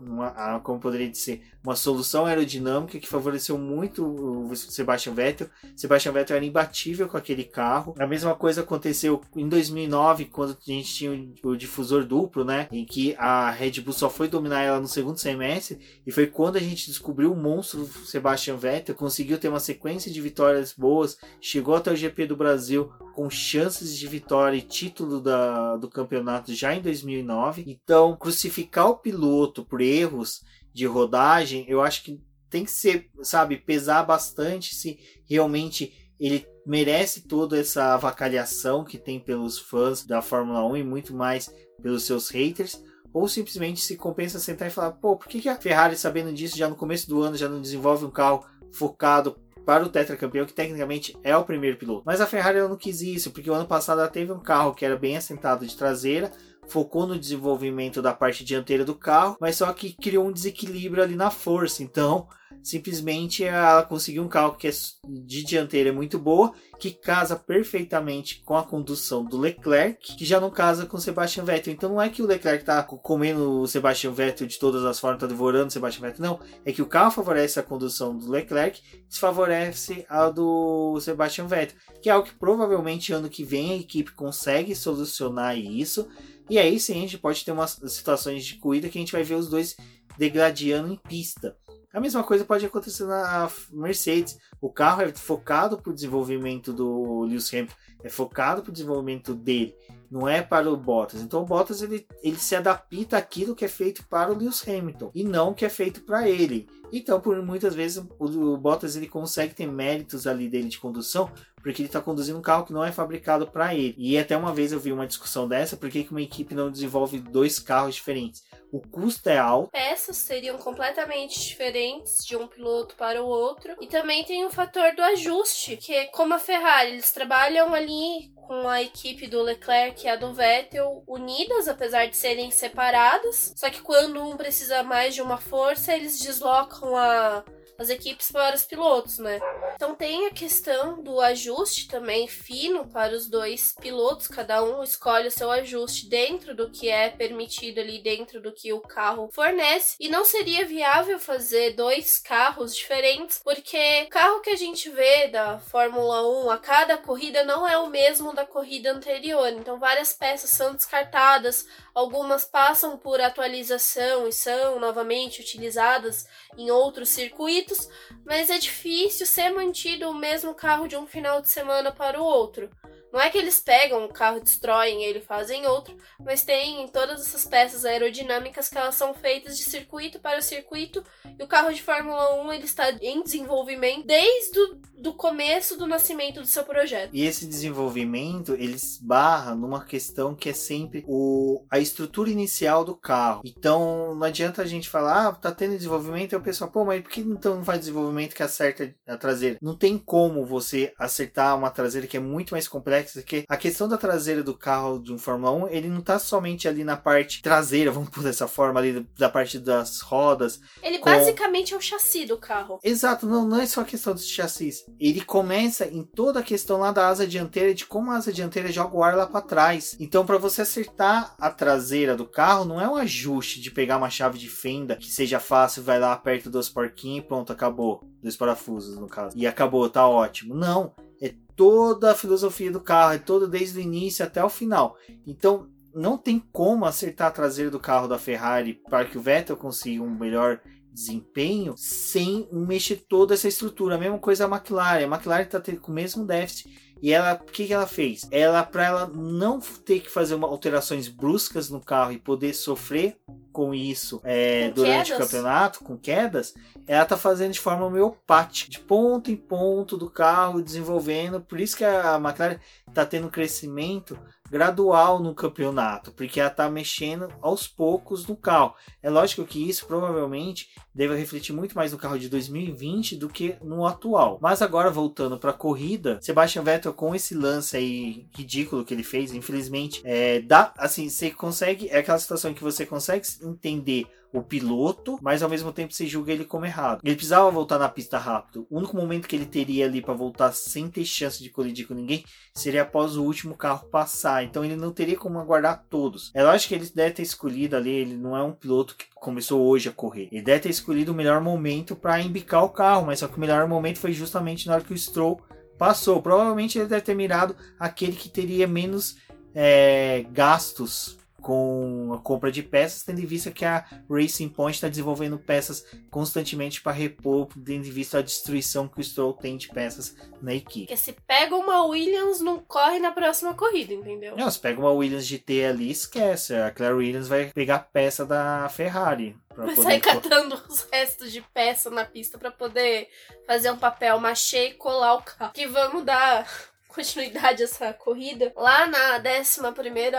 uma, como poderia dizer, uma solução aerodinâmica que favoreceu muito o Sebastian Vettel. Sebastian Vettel era imbatível com aquele carro. A mesma coisa aconteceu em 2009, quando a gente tinha o difusor duplo, né? Em que a Red Bull só foi dominar ela no segundo semestre. E foi quando a gente descobriu o monstro Sebastian Vettel, conseguiu ter uma sequência de vitórias boas, chegou até o GP do Brasil com chances de vitória e título da, do campeonato já em 2009. Então, crucificar o piloto por erros de rodagem, eu acho que tem que ser, sabe, pesar bastante se realmente ele merece toda essa avacalhação que tem pelos fãs da Fórmula 1 e muito mais pelos seus haters, ou simplesmente se compensa sentar e falar, pô, por que, que a Ferrari, sabendo disso, já no começo do ano já não desenvolve um carro focado para o tetracampeão, que tecnicamente é o primeiro piloto. Mas a Ferrari não quis isso, porque o ano passado ela teve um carro que era bem assentado de traseira, focou no desenvolvimento da parte dianteira do carro, mas só que criou um desequilíbrio ali na força. Então, simplesmente ela conseguiu um carro que é de dianteira muito boa, que casa perfeitamente com a condução do Leclerc, que já não casa com o Sebastian Vettel. Então não é que o Leclerc está comendo o Sebastian Vettel de todas as formas, está devorando o Sebastian Vettel, não. É que o carro favorece a condução do Leclerc, desfavorece a do Sebastian Vettel, que é algo que provavelmente ano que vem a equipe consegue solucionar isso. E aí sim a gente pode ter umas situações de corrida que a gente vai ver os dois degradando em pista. A mesma coisa pode acontecer na Mercedes. O carro é focado para o desenvolvimento do Lewis Hamilton, é focado para o desenvolvimento dele, não é para o Bottas. Então o Bottas ele, ele se adapta àquilo que é feito para o Lewis Hamilton e não o que é feito para ele. Então, por muitas vezes o, o Bottas ele consegue ter méritos ali dele de condução, porque ele está conduzindo um carro que não é fabricado para ele. E até uma vez eu vi uma discussão dessa, por que uma equipe não desenvolve dois carros diferentes? O custo é alto. Peças seriam completamente diferentes de um piloto para o outro. E também tem o fator do ajuste, que é como a Ferrari, eles trabalham ali com a equipe do Leclerc e a do Vettel unidas, apesar de serem separadas. Só que quando um precisa mais de uma força, eles deslocam a as equipes para os pilotos, né? Então tem a questão do ajuste também fino para os dois pilotos, cada um escolhe o seu ajuste dentro do que é permitido ali dentro do que o carro fornece e não seria viável fazer dois carros diferentes, porque o carro que a gente vê da Fórmula 1 a cada corrida não é o mesmo da corrida anterior. Então várias peças são descartadas, algumas passam por atualização e são novamente utilizadas em outros circuitos, mas é difícil ser mantido o mesmo carro de um final de semana para o outro. Não é que eles pegam o carro, destroem ele, fazem outro, mas tem todas essas peças aerodinâmicas que elas são feitas de circuito para circuito e o carro de Fórmula 1 ele está em desenvolvimento desde o do começo do nascimento do seu projeto. E esse desenvolvimento ele esbarra numa questão que é sempre o, a estrutura inicial do carro. Então não adianta a gente falar, ah, tá tendo desenvolvimento, e o pessoal, pô, mas por que então não faz desenvolvimento que acerta a traseira? Não tem como você acertar uma traseira que é muito mais complexa complexas, que a questão da traseira do carro de um Fórmula 1, ele não tá somente ali na parte traseira, vamos por dessa forma, ali da parte das rodas. Ele com... basicamente é o chassi do carro. Exato, não, não é só a questão dos chassis. Ele começa em toda a questão lá da asa dianteira, de como a asa dianteira joga o ar lá para trás. Então, para você acertar a traseira do carro, não é um ajuste de pegar uma chave de fenda que seja fácil, vai lá, aperta dois porquinhos e pronto, acabou. Dois parafusos, no caso. E acabou, tá ótimo. Não É toda a filosofia do carro, é todo desde o início até o final. Então, não tem como acertar a traseira do carro da Ferrari para que o Vettel consiga um melhor desempenho sem mexer toda essa estrutura. A mesma coisa a McLaren. A McLaren está com o mesmo déficit. E ela, o que, que ela fez? Ela, para ela não ter que fazer uma, alterações bruscas no carro e poder sofrer com isso é, com durante quedas. o campeonato, com quedas, ela tá fazendo de forma homeopática, de ponto em ponto do carro, desenvolvendo. Por isso que a McLaren tá tendo crescimento gradual no campeonato, porque ela está mexendo aos poucos no carro. É lógico que isso provavelmente deve refletir muito mais no carro de 2020 do que no atual. Mas agora voltando para a corrida, Sebastian Vettel com esse lance aí ridículo que ele fez, infelizmente, é, dá assim, você consegue é aquela situação que você consegue entender o piloto, mas ao mesmo tempo você julga ele como errado. Ele precisava voltar na pista rápido. O único momento que ele teria ali para voltar sem ter chance de colidir com ninguém seria após o último carro passar. Então ele não teria como aguardar todos. É lógico que ele deve ter escolhido ali, ele não é um piloto que começou hoje a correr. Ele deve ter escolhido o melhor momento para embicar o carro, mas só que o melhor momento foi justamente na hora que o Stroll passou. Provavelmente ele deve ter mirado aquele que teria menos é, gastos com a compra de peças, tendo em vista que a Racing Point está desenvolvendo peças constantemente para repor, tendo em vista a destruição que o Stroll tem de peças na equipe. Porque se pega uma Williams, não corre na próxima corrida, entendeu? Não, se pega uma Williams GT ali, esquece. A Claire Williams vai pegar peça da Ferrari. Vai sair catando os restos de peça na pista para poder fazer um papel machê e colar o carro. Que vamos dar continuidade essa corrida. Lá na 11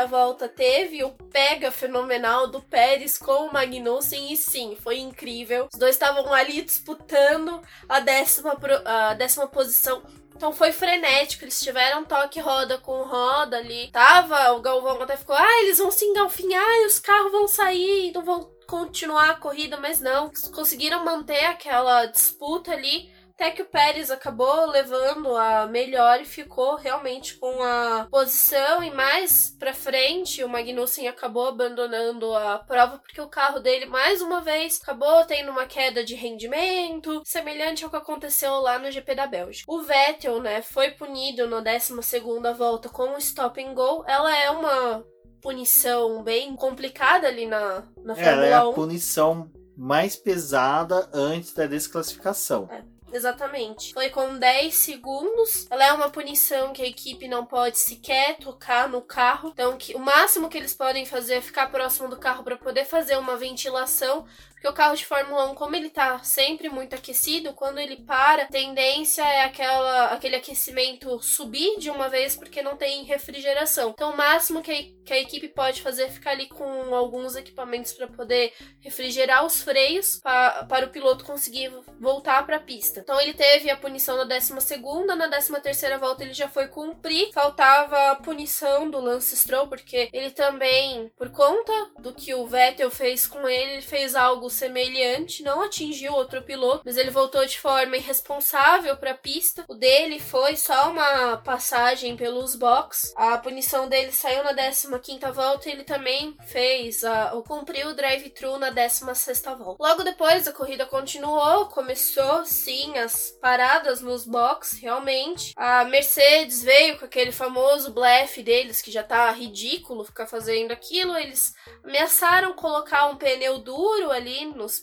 volta teve o pega fenomenal do Pérez com o Magnussen e sim, foi incrível. Os dois estavam ali disputando a décima, a décima posição. Então foi frenético, eles tiveram toque roda com roda ali. Tava, o Galvão até ficou, ah, eles vão se engalfinhar e os carros vão sair não vão continuar a corrida, mas não. Conseguiram manter aquela disputa ali até que o Pérez acabou levando a melhor e ficou realmente com a posição. E mais pra frente, o Magnussen acabou abandonando a prova porque o carro dele, mais uma vez, acabou tendo uma queda de rendimento, semelhante ao que aconteceu lá no GP da Bélgica. O Vettel, né, foi punido na 12 volta com o stop and go. Ela é uma punição bem complicada ali na, na Fórmula 1. Ela é a punição mais pesada antes da desclassificação. É. Exatamente. Foi com 10 segundos. Ela é uma punição que a equipe não pode sequer tocar no carro. Então, que, o máximo que eles podem fazer é ficar próximo do carro para poder fazer uma ventilação porque o carro de Fórmula 1, como ele tá sempre muito aquecido, quando ele para, a tendência é aquela, aquele aquecimento subir de uma vez porque não tem refrigeração. Então, o máximo que a, que a equipe pode fazer é ficar ali com alguns equipamentos para poder refrigerar os freios pra, para o piloto conseguir voltar para a pista. Então, ele teve a punição na 12 na 13 volta ele já foi cumprir. Faltava a punição do Lance Stroll, porque ele também, por conta do que o Vettel fez com ele, ele fez algo semelhante, não atingiu outro piloto, mas ele voltou de forma irresponsável para a pista. O dele foi só uma passagem pelos box. A punição dele saiu na 15ª volta e ele também fez, a, cumpriu o drive-thru na 16ª volta. Logo depois a corrida continuou, começou sim as paradas nos box, realmente. A Mercedes veio com aquele famoso blefe deles que já tá ridículo ficar fazendo aquilo. Eles ameaçaram colocar um pneu duro ali nos,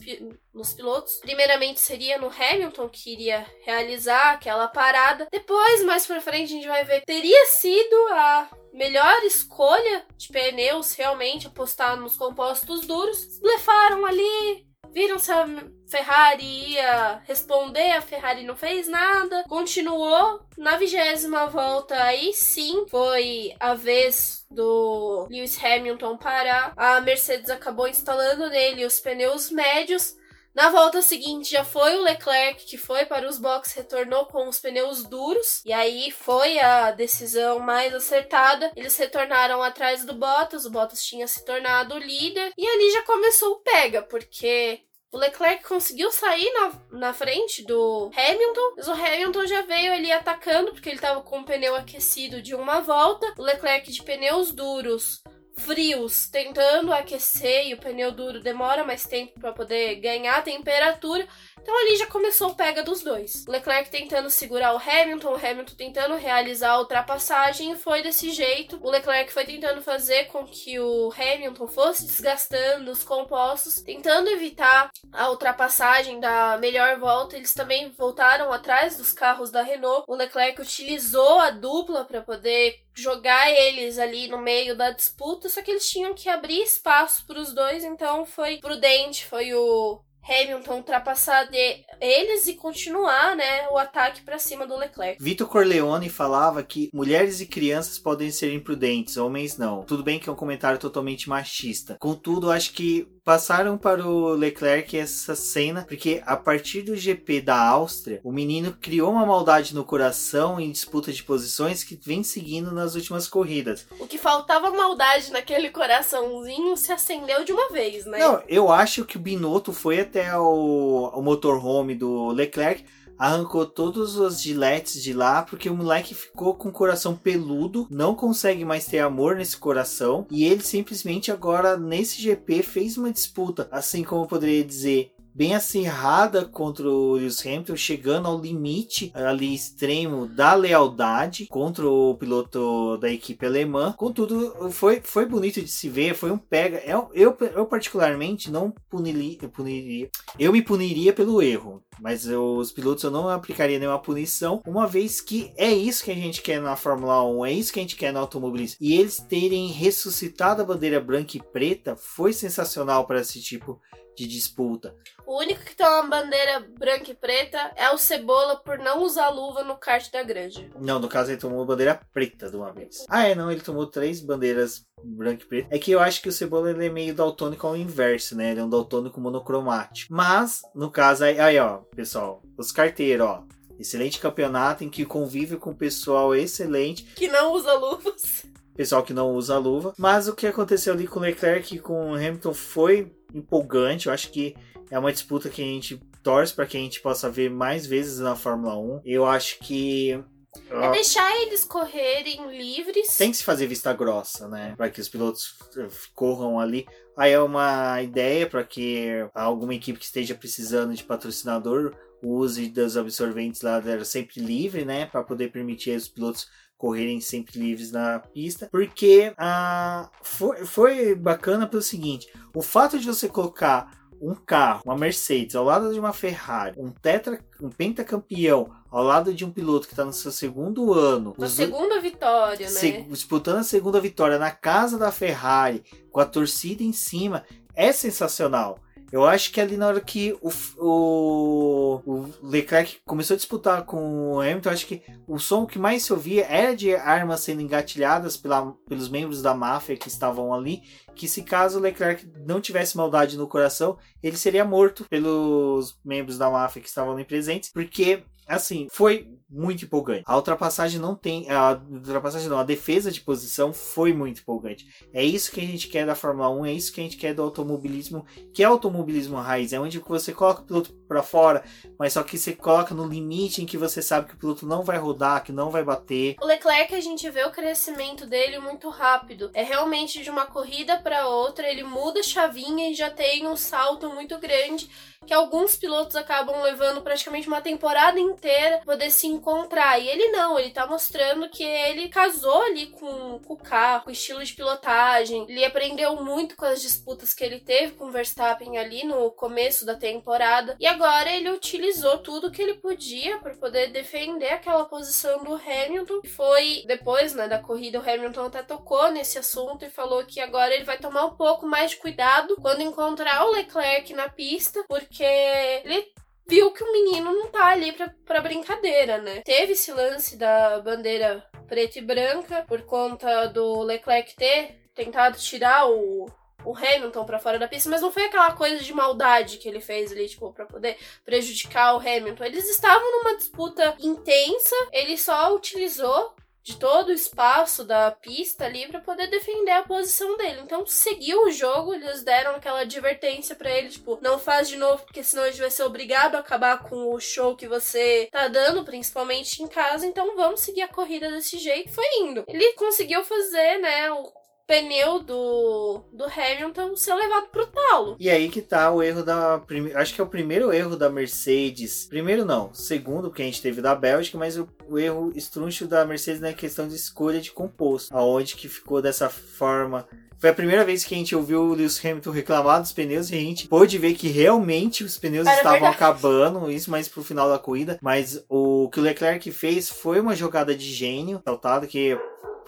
nos pilotos. Primeiramente seria no Hamilton que iria realizar aquela parada. Depois, mais pra frente, a gente vai ver. Teria sido a melhor escolha de pneus realmente apostar nos compostos duros. Blefaram ali, viram se a Ferrari ia responder, a Ferrari não fez nada, continuou. Na vigésima volta, aí sim foi a vez do Lewis Hamilton parar. A Mercedes acabou instalando nele os pneus médios. Na volta seguinte já foi o Leclerc que foi para os boxes, retornou com os pneus duros e aí foi a decisão mais acertada. Eles retornaram atrás do Bottas, o Bottas tinha se tornado líder e ali já começou o pega, porque o Leclerc conseguiu sair na, na frente do Hamilton, mas o Hamilton já veio ali atacando porque ele estava com o pneu aquecido de uma volta. O Leclerc de pneus duros frios, tentando aquecer e o pneu duro demora mais tempo para poder ganhar temperatura. Então ali já começou o pega dos dois. Leclerc tentando segurar o Hamilton, o Hamilton tentando realizar a ultrapassagem foi desse jeito. O Leclerc foi tentando fazer com que o Hamilton fosse desgastando os compostos, tentando evitar a ultrapassagem da melhor volta. Eles também voltaram atrás dos carros da Renault. O Leclerc utilizou a dupla para poder jogar eles ali no meio da disputa, só que eles tinham que abrir espaço para os dois, então foi prudente, foi o Hamilton ultrapassar de eles e continuar, né, o ataque para cima do Leclerc. Vitor Corleone falava que mulheres e crianças podem ser imprudentes, homens não. Tudo bem que é um comentário totalmente machista. Contudo, acho que passaram para o Leclerc essa cena, porque a partir do GP da Áustria, o menino criou uma maldade no coração em disputa de posições que vem seguindo nas últimas corridas. O que faltava maldade naquele coraçãozinho se acendeu de uma vez, né? Não, eu acho que o Binotto foi até o, o motorhome do Leclerc arrancou todos os giletes de lá, porque o moleque ficou com o coração peludo, não consegue mais ter amor nesse coração, e ele simplesmente agora nesse GP fez uma disputa, assim como eu poderia dizer, bem acirrada contra o Lewis Hamilton, chegando ao limite ali extremo da lealdade contra o piloto da equipe alemã. Contudo, foi, foi bonito de se ver, foi um pega. Eu, eu, eu particularmente não puniria, puniria, eu me puniria pelo erro, mas eu, os pilotos eu não aplicaria nenhuma punição, uma vez que é isso que a gente quer na Fórmula 1, é isso que a gente quer no automobilismo. E eles terem ressuscitado a bandeira branca e preta foi sensacional para esse tipo de disputa. O único que tem uma bandeira branca e preta é o Cebola por não usar luva no kart da grande. Não, no caso ele tomou bandeira preta de uma vez. Ah, é, não, ele tomou três bandeiras branca e preta. É que eu acho que o Cebola ele é meio daltônico ao inverso, né? Ele é um daltônico monocromático. Mas, no caso, aí, aí ó, pessoal, os carteiros, ó. Excelente campeonato em que convive com pessoal excelente. Que não usa luvas. Pessoal que não usa luva. Mas o que aconteceu ali com o Leclerc e com o Hamilton foi empolgante. Eu acho que é uma disputa que a gente torce para que a gente possa ver mais vezes na Fórmula 1. Eu acho que é deixar eles correrem livres. Tem que se fazer vista grossa, né? Para que os pilotos eh, corram ali. Aí é uma ideia para que alguma equipe que esteja precisando de patrocinador use dos absorventes lá sempre livre, né? Para poder permitir os pilotos correrem sempre livres na pista, porque ah, foi, foi bacana pelo seguinte: o fato de você colocar um carro, uma Mercedes, ao lado de uma Ferrari, um tetra, um pentacampeão, ao lado de um piloto que está no seu segundo ano, na segunda vitória, né? Disputando a segunda vitória na casa da Ferrari, com a torcida em cima, é sensacional. Eu acho que ali na hora que o, o, o, Leclerc começou a disputar com o Hamilton, acho que o som que mais se ouvia era de armas sendo engatilhadas pela, pelos membros da máfia que estavam ali. Que se caso o Leclerc não tivesse maldade no coração, ele seria morto pelos membros da máfia que estavam ali presentes, porque assim, foi muito empolgante. A ultrapassagem não tem. A ultrapassagem não, a defesa de posição foi muito empolgante. É isso que a gente quer da Fórmula 1, é isso que a gente quer do automobilismo, que é automobilismo raiz. É onde você coloca o piloto para fora, mas só que você coloca no limite em que você sabe que o piloto não vai rodar, que não vai bater. O Leclerc, a gente vê o crescimento dele muito rápido. É realmente de uma corrida para outra, ele muda a chavinha e já tem um salto muito grande que alguns pilotos acabam levando praticamente uma temporada inteira poder se encontrar. E ele não, ele tá mostrando que ele casou ali com, com o carro, com o estilo de pilotagem. Ele aprendeu muito com as disputas que ele teve com o Verstappen ali no começo da temporada. E agora ele utilizou tudo que ele podia para poder defender aquela posição do Hamilton. Foi depois, né, da corrida, o Hamilton até tocou nesse assunto e falou que agora ele vai tomar um pouco mais de cuidado quando encontrar o Leclerc na pista, porque ele viu que o menino não tá ali pra, pra brincadeira, né? Teve esse lance da bandeira preta e branca por conta do Leclerc ter tentado tirar o, o Hamilton para fora da pista, mas não foi aquela coisa de maldade que ele fez ali, tipo, para poder prejudicar o Hamilton. Eles estavam numa disputa intensa, ele só utilizou de todo o espaço da pista ali para poder defender a posição dele. Então seguiu o jogo, eles deram aquela advertência para ele, tipo, não faz de novo, porque senão a gente vai ser obrigado a acabar com o show que você tá dando, principalmente em casa. Então vamos seguir a corrida desse jeito. Foi indo. Ele conseguiu fazer, né, o pneu do, do Hamilton ser levado pro talo. E aí que tá o erro da. Acho que é o primeiro erro da Mercedes. Primeiro não, segundo que a gente teve da Bélgica, mas o, o erro estrúncio da Mercedes na questão de escolha de composto. Aonde que ficou dessa forma foi a primeira vez que a gente ouviu o Lewis Hamilton reclamar dos pneus e a gente pôde ver que realmente os pneus Era estavam verdade. acabando, isso mais pro final da corrida. Mas o que o Leclerc fez foi uma jogada de gênio, saltado que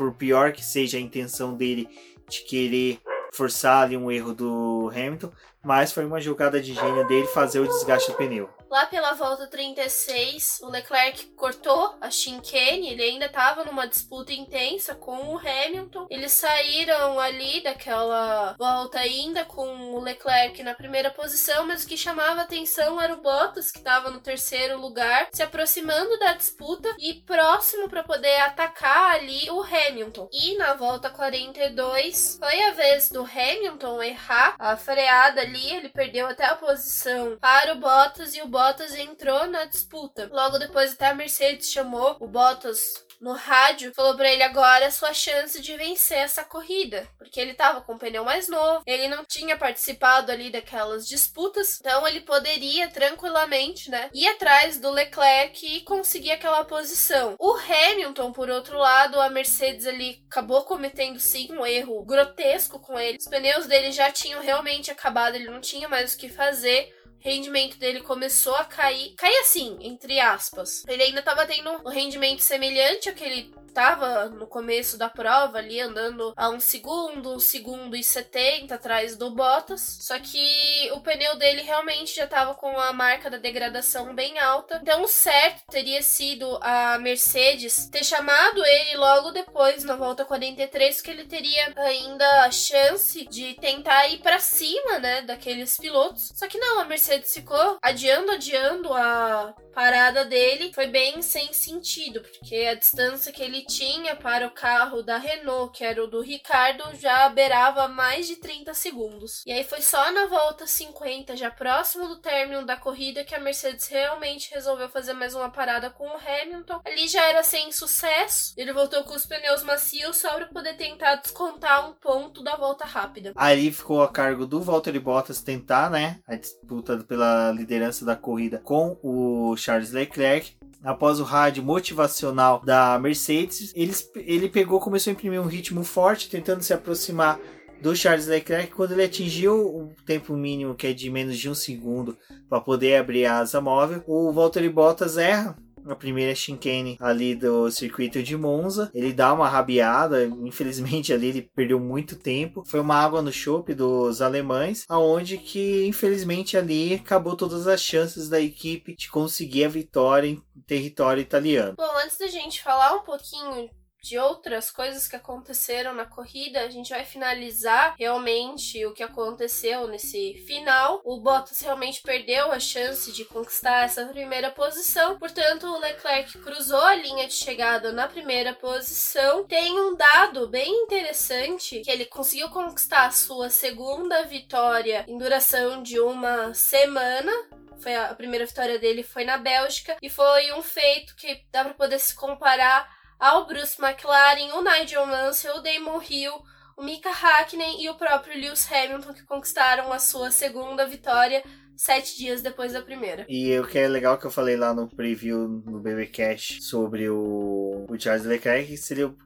por pior que seja a intenção dele de querer forçar ali um erro do Hamilton, mas foi uma jogada de gênio dele fazer o desgaste do pneu. Lá pela volta 36, o Leclerc cortou a chicane, ele ainda estava numa disputa intensa com o Hamilton. Eles saíram ali daquela volta ainda com o Leclerc na primeira posição, mas o que chamava atenção era o Bottas, que estava no terceiro lugar, se aproximando da disputa e próximo para poder atacar ali o Hamilton. E na volta 42, foi a vez do Hamilton errar a freada ali, ele perdeu até a posição para o Bottas e o Bottas entrou na disputa. Logo depois até a Mercedes chamou o Bottas no rádio, falou para ele agora a sua chance de vencer essa corrida, porque ele tava com o pneu mais novo, ele não tinha participado ali daquelas disputas, então ele poderia tranquilamente, né, ir atrás do Leclerc e conseguir aquela posição. O Hamilton, por outro lado, a Mercedes ali acabou cometendo sim um erro grotesco com ele. Os pneus dele já tinham realmente acabado, ele não tinha mais o que fazer rendimento dele começou a cair. Cair assim, entre aspas. Ele ainda tava tendo um rendimento semelhante ao que ele tava no começo da prova, ali andando a um segundo, um segundo e 70 atrás do Bottas. Só que o pneu dele realmente já tava com a marca da degradação bem alta. Então, o certo teria sido a Mercedes ter chamado ele logo depois, na volta 43, que ele teria ainda a chance de tentar ir para cima, né, daqueles pilotos. Só que não, a Mercedes ficou adiando, adiando a parada dele. Foi bem sem sentido, porque a distância que ele tinha para o carro da Renault, que era o do Ricardo, já beirava mais de 30 segundos. E aí foi só na volta 50, já próximo do término da corrida, que a Mercedes realmente resolveu fazer mais uma parada com o Hamilton. Ali já era sem sucesso. Ele voltou com os pneus macios só para poder tentar descontar um ponto da volta rápida. Aí ficou a cargo do Valtteri Bottas tentar, né, a disputa pela liderança da corrida com o Charles Leclerc. Após o rádio motivacional da Mercedes, eles, ele pegou, começou a imprimir um ritmo forte, tentando se aproximar do Charles Leclerc. Quando ele atingiu o tempo mínimo, que é de menos de um segundo, para poder abrir a asa móvel, o Valtteri Bottas erra a primeira chicane ali do circuito de Monza. Ele dá uma rabiada, infelizmente ali ele perdeu muito tempo. Foi uma água no chope dos alemães, aonde que infelizmente ali acabou todas as chances da equipe de conseguir a vitória em território italiano. Bom, antes da gente falar um pouquinho de outras coisas que aconteceram na corrida, a gente vai finalizar realmente o que aconteceu nesse final. O Bottas realmente perdeu a chance de conquistar essa primeira posição, portanto, o Leclerc cruzou a linha de chegada na primeira posição. Tem um dado bem interessante que ele conseguiu conquistar a sua segunda vitória em duração de uma semana, foi a primeira vitória dele foi na Bélgica e foi um feito que dá para poder se comparar ao Bruce McLaren, o Nigel Mansell, o Damon Hill, o Mika Hakkinen e o próprio Lewis Hamilton que conquistaram a sua segunda vitória sete dias depois da primeira. E o que é legal que eu falei lá no preview no BB Cash sobre o, o Charles Leclerc, se ele uh,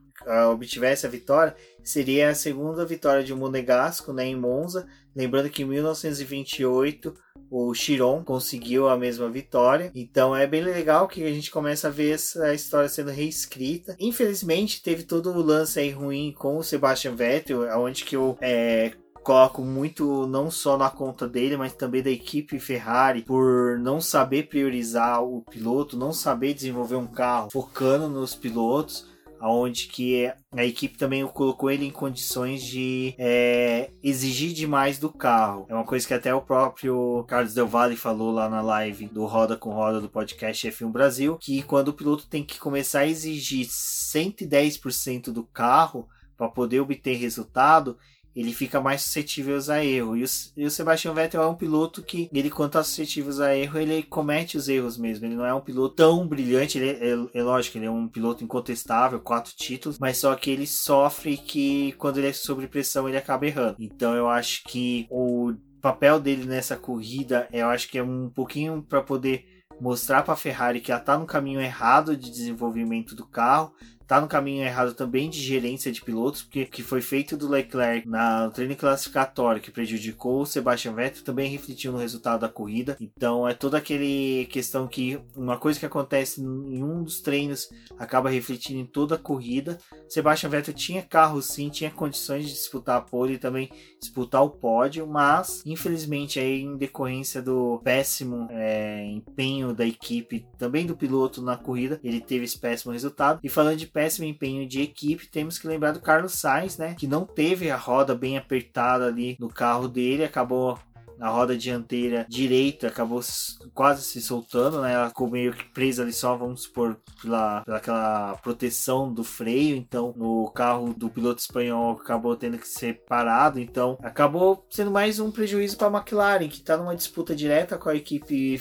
obtivesse a vitória, seria a segunda vitória de um monegasco né, em Monza. Lembrando que em 1928 o Chiron conseguiu a mesma vitória. Então é bem legal que a gente começa a ver essa história sendo reescrita. Infelizmente, teve todo o lance aí ruim com o Sebastian Vettel, onde que eu é, coloco muito não só na conta dele, mas também da equipe Ferrari por não saber priorizar o piloto, não saber desenvolver um carro focando nos pilotos onde que a equipe também colocou ele em condições de é, exigir demais do carro. É uma coisa que até o próprio Carlos Del Valle falou lá na live do Roda com Roda do podcast F1 Brasil, que quando o piloto tem que começar a exigir 110% do carro para poder obter resultado, ele fica mais suscetível a erro. E o, e o Sebastian Vettel é um piloto que, ele quando tá suscetível a erro, ele comete os erros mesmo. Ele não é um piloto tão brilhante, ele é, é, é lógico, ele é um piloto incontestável, quatro títulos, mas só que ele sofre que quando ele é sob pressão ele acaba errando. Então eu acho que o papel dele nessa corrida, eu acho que é um pouquinho para poder mostrar para a Ferrari que ela está no caminho errado de desenvolvimento do carro, tá no caminho errado também de gerência de pilotos, porque o que foi feito do Leclerc na, no treino classificatório que prejudicou o Sebastian Vettel também refletiu no resultado da corrida. Então é toda aquele questão que uma coisa que acontece em um dos treinos acaba refletindo em toda a corrida. Sebastian Vettel tinha carro sim, tinha condições de disputar a pole e também disputar o pódio, mas infelizmente aí em decorrência do péssimo é, empenho da equipe, também do piloto na corrida, ele teve esse péssimo resultado. E falando de péssimo empenho de equipe, temos que lembrar do Carlos Sainz, né? Que não teve a roda bem apertada ali no carro dele, acabou a roda dianteira direita acabou quase se soltando, né? Ela ficou meio que presa ali só, vamos supor, pela, pela aquela proteção do freio. Então, no carro do piloto espanhol acabou tendo que ser parado. Então, acabou sendo mais um prejuízo para a McLaren, que está numa disputa direta com a equipe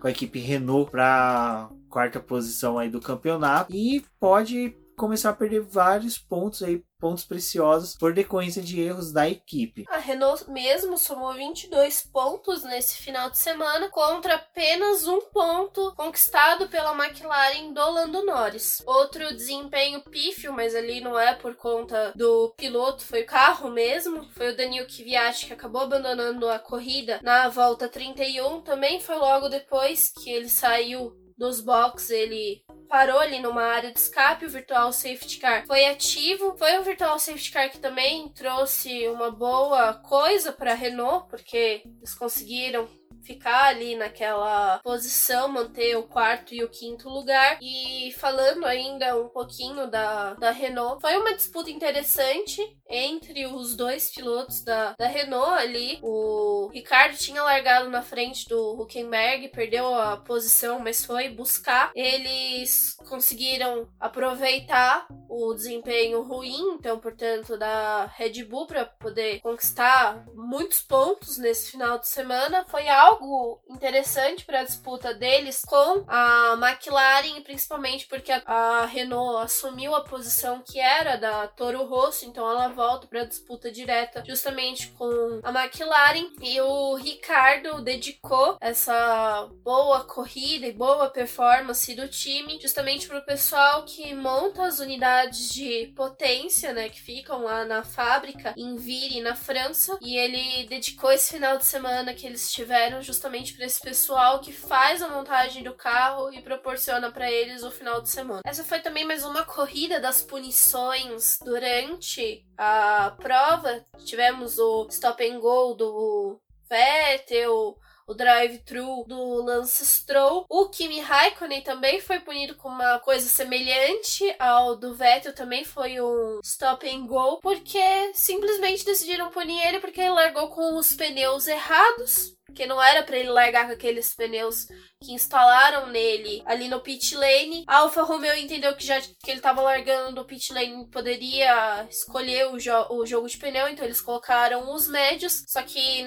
com a equipe Renault para quarta posição aí do campeonato e pode começar a perder vários pontos aí, pontos preciosos por decorrência de erros da equipe. A Renault mesmo somou 22 pontos nesse final de semana contra apenas um ponto conquistado pela McLaren do Lando Norris. Outro desempenho pífio, mas ali não é por conta do piloto, foi o carro mesmo, foi o Daniel Kvyat que acabou abandonando a corrida na volta 31, também foi logo depois que ele saiu dos boxes, ele parou ali numa área de escape, o Virtual Safety Car foi ativo. Foi um Virtual Safety Car que também trouxe uma boa coisa para a Renault, porque eles conseguiram ficar ali naquela posição, manter o quarto e o quinto lugar. E falando ainda um pouquinho da, da Renault, foi uma disputa interessante entre os dois pilotos da, da Renault ali. O Ricardo tinha largado na frente do Huckenberg, perdeu a posição, mas foi buscar. Eles conseguiram aproveitar o desempenho ruim, então, portanto, da Red Bull para poder conquistar muitos pontos nesse final de semana. Foi algo interessante para a disputa deles com a McLaren, principalmente porque a, Renault assumiu a posição que era da Toro Rosso, então ela volta para a disputa direta justamente com a McLaren. E o Ricardo dedicou essa boa corrida e boa performance do time justamente para o pessoal que monta as unidades de potência, né, que ficam lá na fábrica em Vire, na França, e ele dedicou esse final de semana que eles tiveram justamente para esse pessoal que faz a montagem do carro e proporciona para eles o final de semana. Essa foi também mais uma corrida das punições durante a prova. Tivemos o stop and go do Vettel, o drive-thru do Lance Stroll. O Kimi Raikkonen também foi punido com uma coisa semelhante ao do Vettel, também foi um stop and go, porque simplesmente decidiram punir ele porque ele largou com os pneus errados porque não era para ele largar com aqueles pneus que instalaram nele ali no pit lane. A Alfa Romeo entendeu que já que ele estava largando do pit lane poderia escolher o, jo o jogo de pneu, então eles colocaram os médios, só que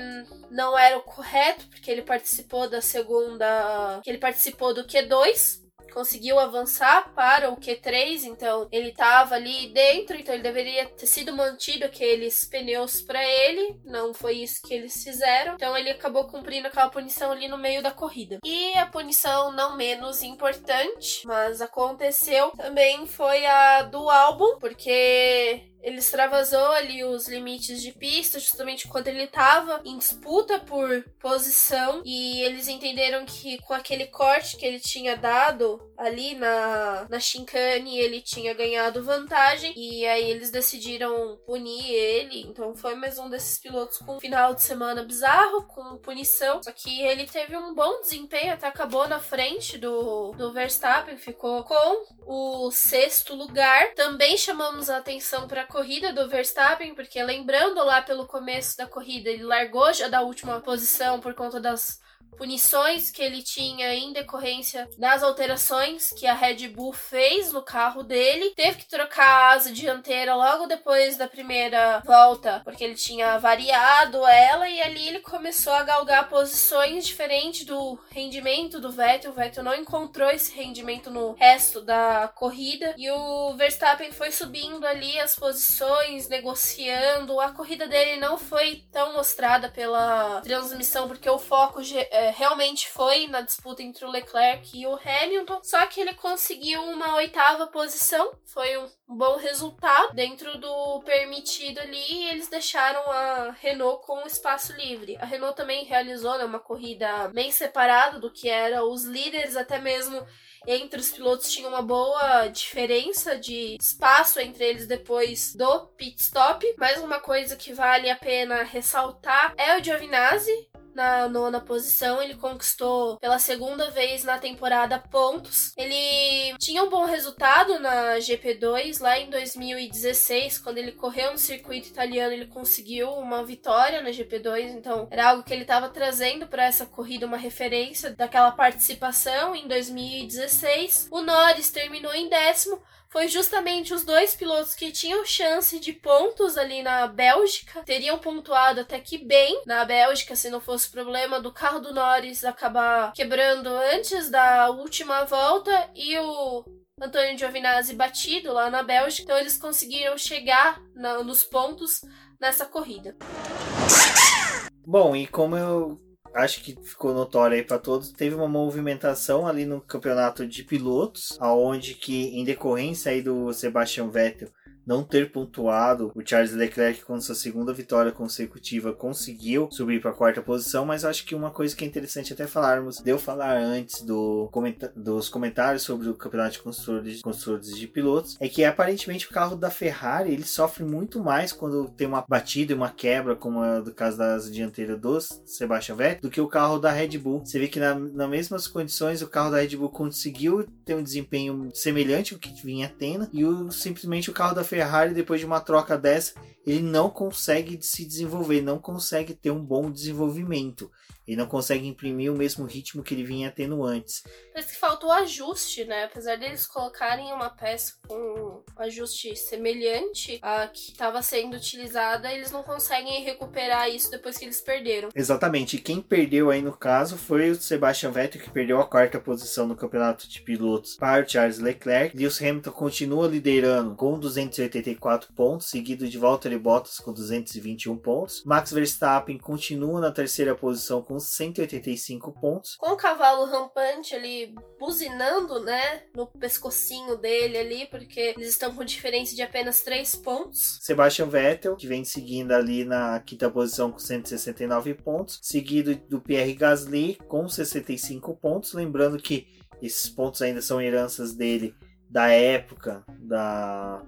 não era o correto, porque ele participou da segunda, que ele participou do Q2 conseguiu avançar para o Q3, então ele estava ali dentro, então ele deveria ter sido mantido aqueles pneus para ele, não foi isso que eles fizeram, então ele acabou cumprindo aquela punição ali no meio da corrida. E a punição não menos importante, mas aconteceu também foi a do álbum, porque ele extravasou ali os limites de pista, justamente quando ele estava em disputa por posição, e eles entenderam que com aquele corte que ele tinha dado ali na, na Shinkane, ele tinha ganhado vantagem, e aí eles decidiram punir ele. Então foi mais um desses pilotos com um final de semana bizarro, com punição. Só que ele teve um bom desempenho, até acabou na frente do, do Verstappen, ficou com o sexto lugar. Também chamamos a atenção para corrida do Verstappen, porque lembrando lá pelo começo da corrida, ele largou já da última posição por conta das punições que ele tinha em decorrência das alterações que a Red Bull fez no carro dele. Teve que trocar a asa dianteira logo depois da primeira volta, porque ele tinha variado ela e ali ele começou a galgar posições diferentes do rendimento do Vettel. O Vettel não encontrou esse rendimento no resto da corrida e o Verstappen foi subindo ali as posições, negociando. A corrida dele não foi tão mostrada pela transmissão porque o foco é, realmente foi na disputa entre o Leclerc e o Hamilton, só que ele conseguiu uma oitava posição, foi um bom resultado dentro do permitido ali eles deixaram a Renault com espaço livre. A Renault também realizou né, uma corrida bem separada do que era os líderes, até mesmo entre os pilotos tinha uma boa diferença de espaço entre eles depois do pit stop. Mais uma coisa que vale a pena ressaltar é o Giovinazzi, na nona posição. Ele conquistou pela segunda vez na temporada pontos. Ele tinha um bom resultado na GP2 lá em 2016, quando ele correu no circuito italiano, ele conseguiu uma vitória na GP2, então era algo que ele estava trazendo para essa corrida uma referência daquela participação em 2016. O Norris terminou em décimo, foi justamente os dois pilotos que tinham chance de pontos ali na Bélgica, teriam pontuado até que bem na Bélgica se não fosse problema do carro do Norris acabar quebrando antes da última volta e o Antônio Giovinazzi batido lá na Bélgica. Então eles conseguiram chegar na, nos pontos nessa corrida. Bom, e como eu acho que ficou notório aí para todos, teve uma movimentação ali no campeonato de pilotos, aonde que em decorrência aí do Sebastian Vettel não ter pontuado. O Charles Leclerc, com sua segunda vitória consecutiva, conseguiu subir para a quarta posição. Mas acho que uma coisa que é interessante até falarmos, deu falar antes do dos comentários sobre o campeonato de construtores, construtores de pilotos, é que aparentemente o carro da Ferrari ele sofre muito mais quando tem uma batida e uma quebra, como é do caso da asa dianteira do Sebastian Vettel, do que o carro da Red Bull. Você vê que na, nas mesmas condições o carro da Red Bull conseguiu ter um desempenho semelhante ao que vinha tendo e o, simplesmente o carro da Ferrari, depois de uma troca dessa, ele não consegue se desenvolver, não consegue ter um bom desenvolvimento. Ele não consegue imprimir o mesmo ritmo que ele vinha tendo antes. Parece que faltou ajuste, né? Apesar deles colocarem uma peça com um ajuste semelhante à que estava sendo utilizada, eles não conseguem recuperar isso depois que eles perderam. Exatamente. E quem perdeu aí no caso foi o Sebastian Vettel, que perdeu a quarta posição no campeonato de pilotos para o Charles Leclerc. Lewis Hamilton continua liderando com 284 pontos, seguido de Valtteri Bottas com 221 pontos. Max Verstappen continua na terceira posição com 185 pontos. Com o cavalo rampante ali buzinando, né, no pescocinho dele ali, porque eles estão com diferença de apenas 3 pontos. Sebastian Vettel, que vem seguindo ali na quinta posição com 169 pontos, seguido do Pierre Gasly com 65 pontos, lembrando que esses pontos ainda são heranças dele da época da,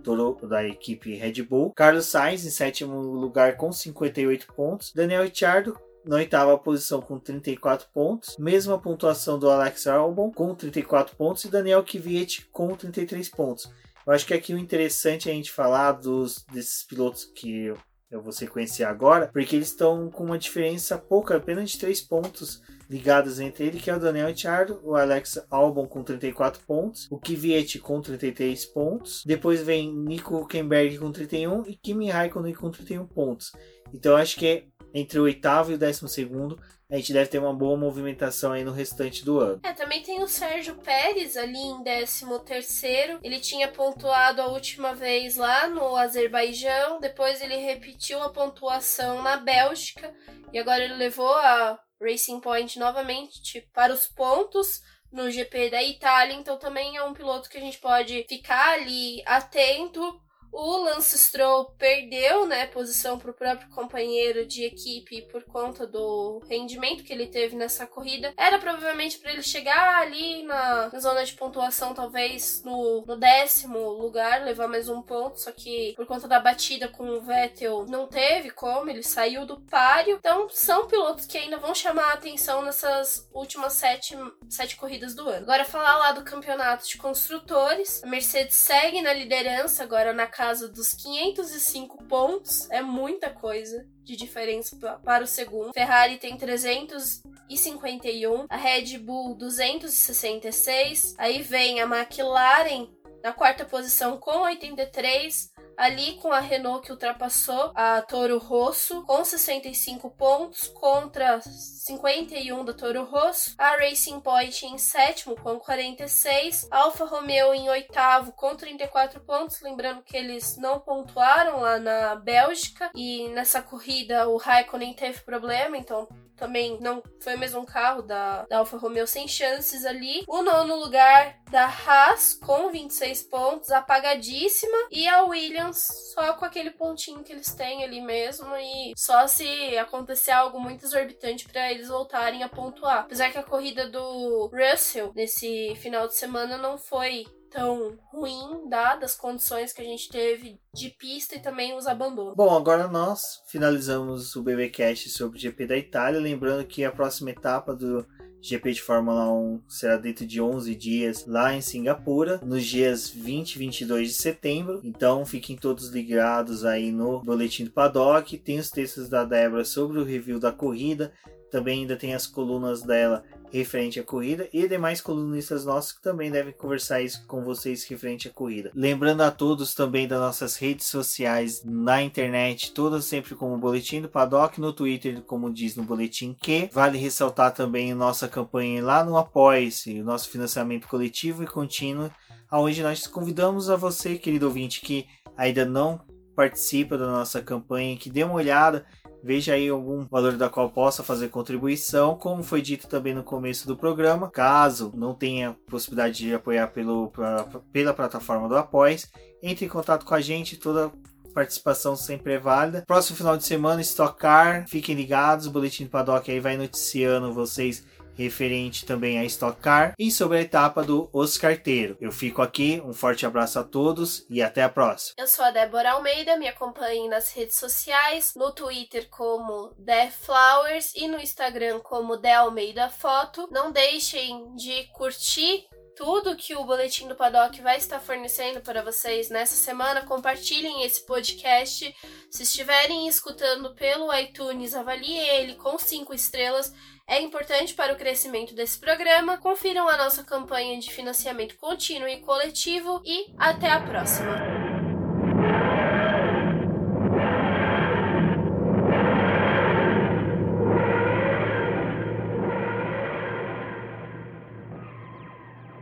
da equipe Red Bull. Carlos Sainz em sétimo lugar com 58 pontos. Daniel Ricciardo na oitava posição com 34 pontos, mesma pontuação do Alex Albon com 34 pontos e Daniel Kvyat com 33 pontos. Eu acho que aqui o interessante é a gente falar dos desses pilotos que eu vou sequenciar agora, porque eles estão com uma diferença pouca, apenas de 3 pontos ligados entre ele, que é o Daniel Ricciardo, o Alex Albon com 34 pontos, o Kvyat com 33 pontos, depois vem Nico Huckenberg com 31 e Kimi Raikkonen com 31 pontos. Então acho que é entre o oitavo e o décimo segundo, a gente deve ter uma boa movimentação aí no restante do ano. É, também tem o Sérgio Pérez ali em décimo terceiro. Ele tinha pontuado a última vez lá no Azerbaijão, depois ele repetiu a pontuação na Bélgica e agora ele levou a Racing Point novamente para os pontos no GP da Itália, então também é um piloto que a gente pode ficar ali atento o Lance Stroll perdeu, né, posição para o próprio companheiro de equipe por conta do rendimento que ele teve nessa corrida. Era provavelmente para ele chegar ali na, na, zona de pontuação, talvez no, no, décimo lugar, levar mais um ponto. Só que por conta da batida com o Vettel, não teve como, ele saiu do páreo. Então são pilotos que ainda vão chamar a atenção nessas últimas sete, sete corridas do ano. Agora, falar lá do campeonato de construtores: a Mercedes segue na liderança agora na casa casa dos 505 pontos, é muita coisa de diferença para o segundo. Ferrari tem 351, a Red Bull 266, aí vem a McLaren na quarta posição com 83, ali com a Renault que ultrapassou a Toro Rosso com 65 pontos contra 51 da Toro Rosso, a Racing Point em sétimo com 46, Alfa Romeo em oitavo com 34 pontos, lembrando que eles não pontuaram lá na Bélgica e nessa corrida o Raikkonen teve problema, então também não foi o mesmo carro da, da Alfa Romeo sem chances ali. O nono lugar da Haas com 26 pontos, apagadíssima. E a Williams só com aquele pontinho que eles têm ali mesmo. E só se acontecer algo muito exorbitante para eles voltarem a pontuar. Apesar que a corrida do Russell nesse final de semana não foi tão ruim, dadas as condições que a gente teve de pista e também os abandonos. Bom, agora nós finalizamos o BBcast sobre o GP da Itália, lembrando que a próxima etapa do GP de Fórmula 1 será dentro de 11 dias lá em Singapura, nos dias 20 e 22 de setembro. Então fiquem todos ligados aí no Boletim do Paddock. Tem os textos da Débora sobre o review da corrida. Também ainda tem as colunas dela referente à corrida e demais colunistas nossos que também devem conversar isso com vocês referente à corrida. Lembrando a todos também das nossas redes sociais na internet, todas sempre como Boletim do Paddock, no Twitter, como diz no Boletim que. Vale ressaltar também nossa campanha lá no Apoia-se, o nosso financiamento coletivo e contínuo, onde nós convidamos a você, querido ouvinte, que ainda não participa da nossa campanha, que dê uma olhada veja aí algum valor da qual possa fazer contribuição, como foi dito também no começo do programa. Caso não tenha possibilidade de apoiar pelo, pra, pela plataforma do Após, entre em contato com a gente, toda participação sempre é válida. Próximo final de semana, Stock Car, fiquem ligados, o Boletim do Paddock aí vai noticiando vocês referente também a Stock Car e sobre a etapa do Oscarteiro. Eu fico aqui, um forte abraço a todos e até a próxima. Eu sou a Débora Almeida, me acompanhe nas redes sociais, no Twitter como The Flowers e no Instagram como The Almeida Foto. Não deixem de curtir tudo que o Boletim do Paddock vai estar fornecendo para vocês nessa semana. Compartilhem esse podcast. Se estiverem escutando pelo iTunes, avalie ele com cinco estrelas é importante para o crescimento desse programa. Confiram a nossa campanha de financiamento contínuo e coletivo e até a próxima!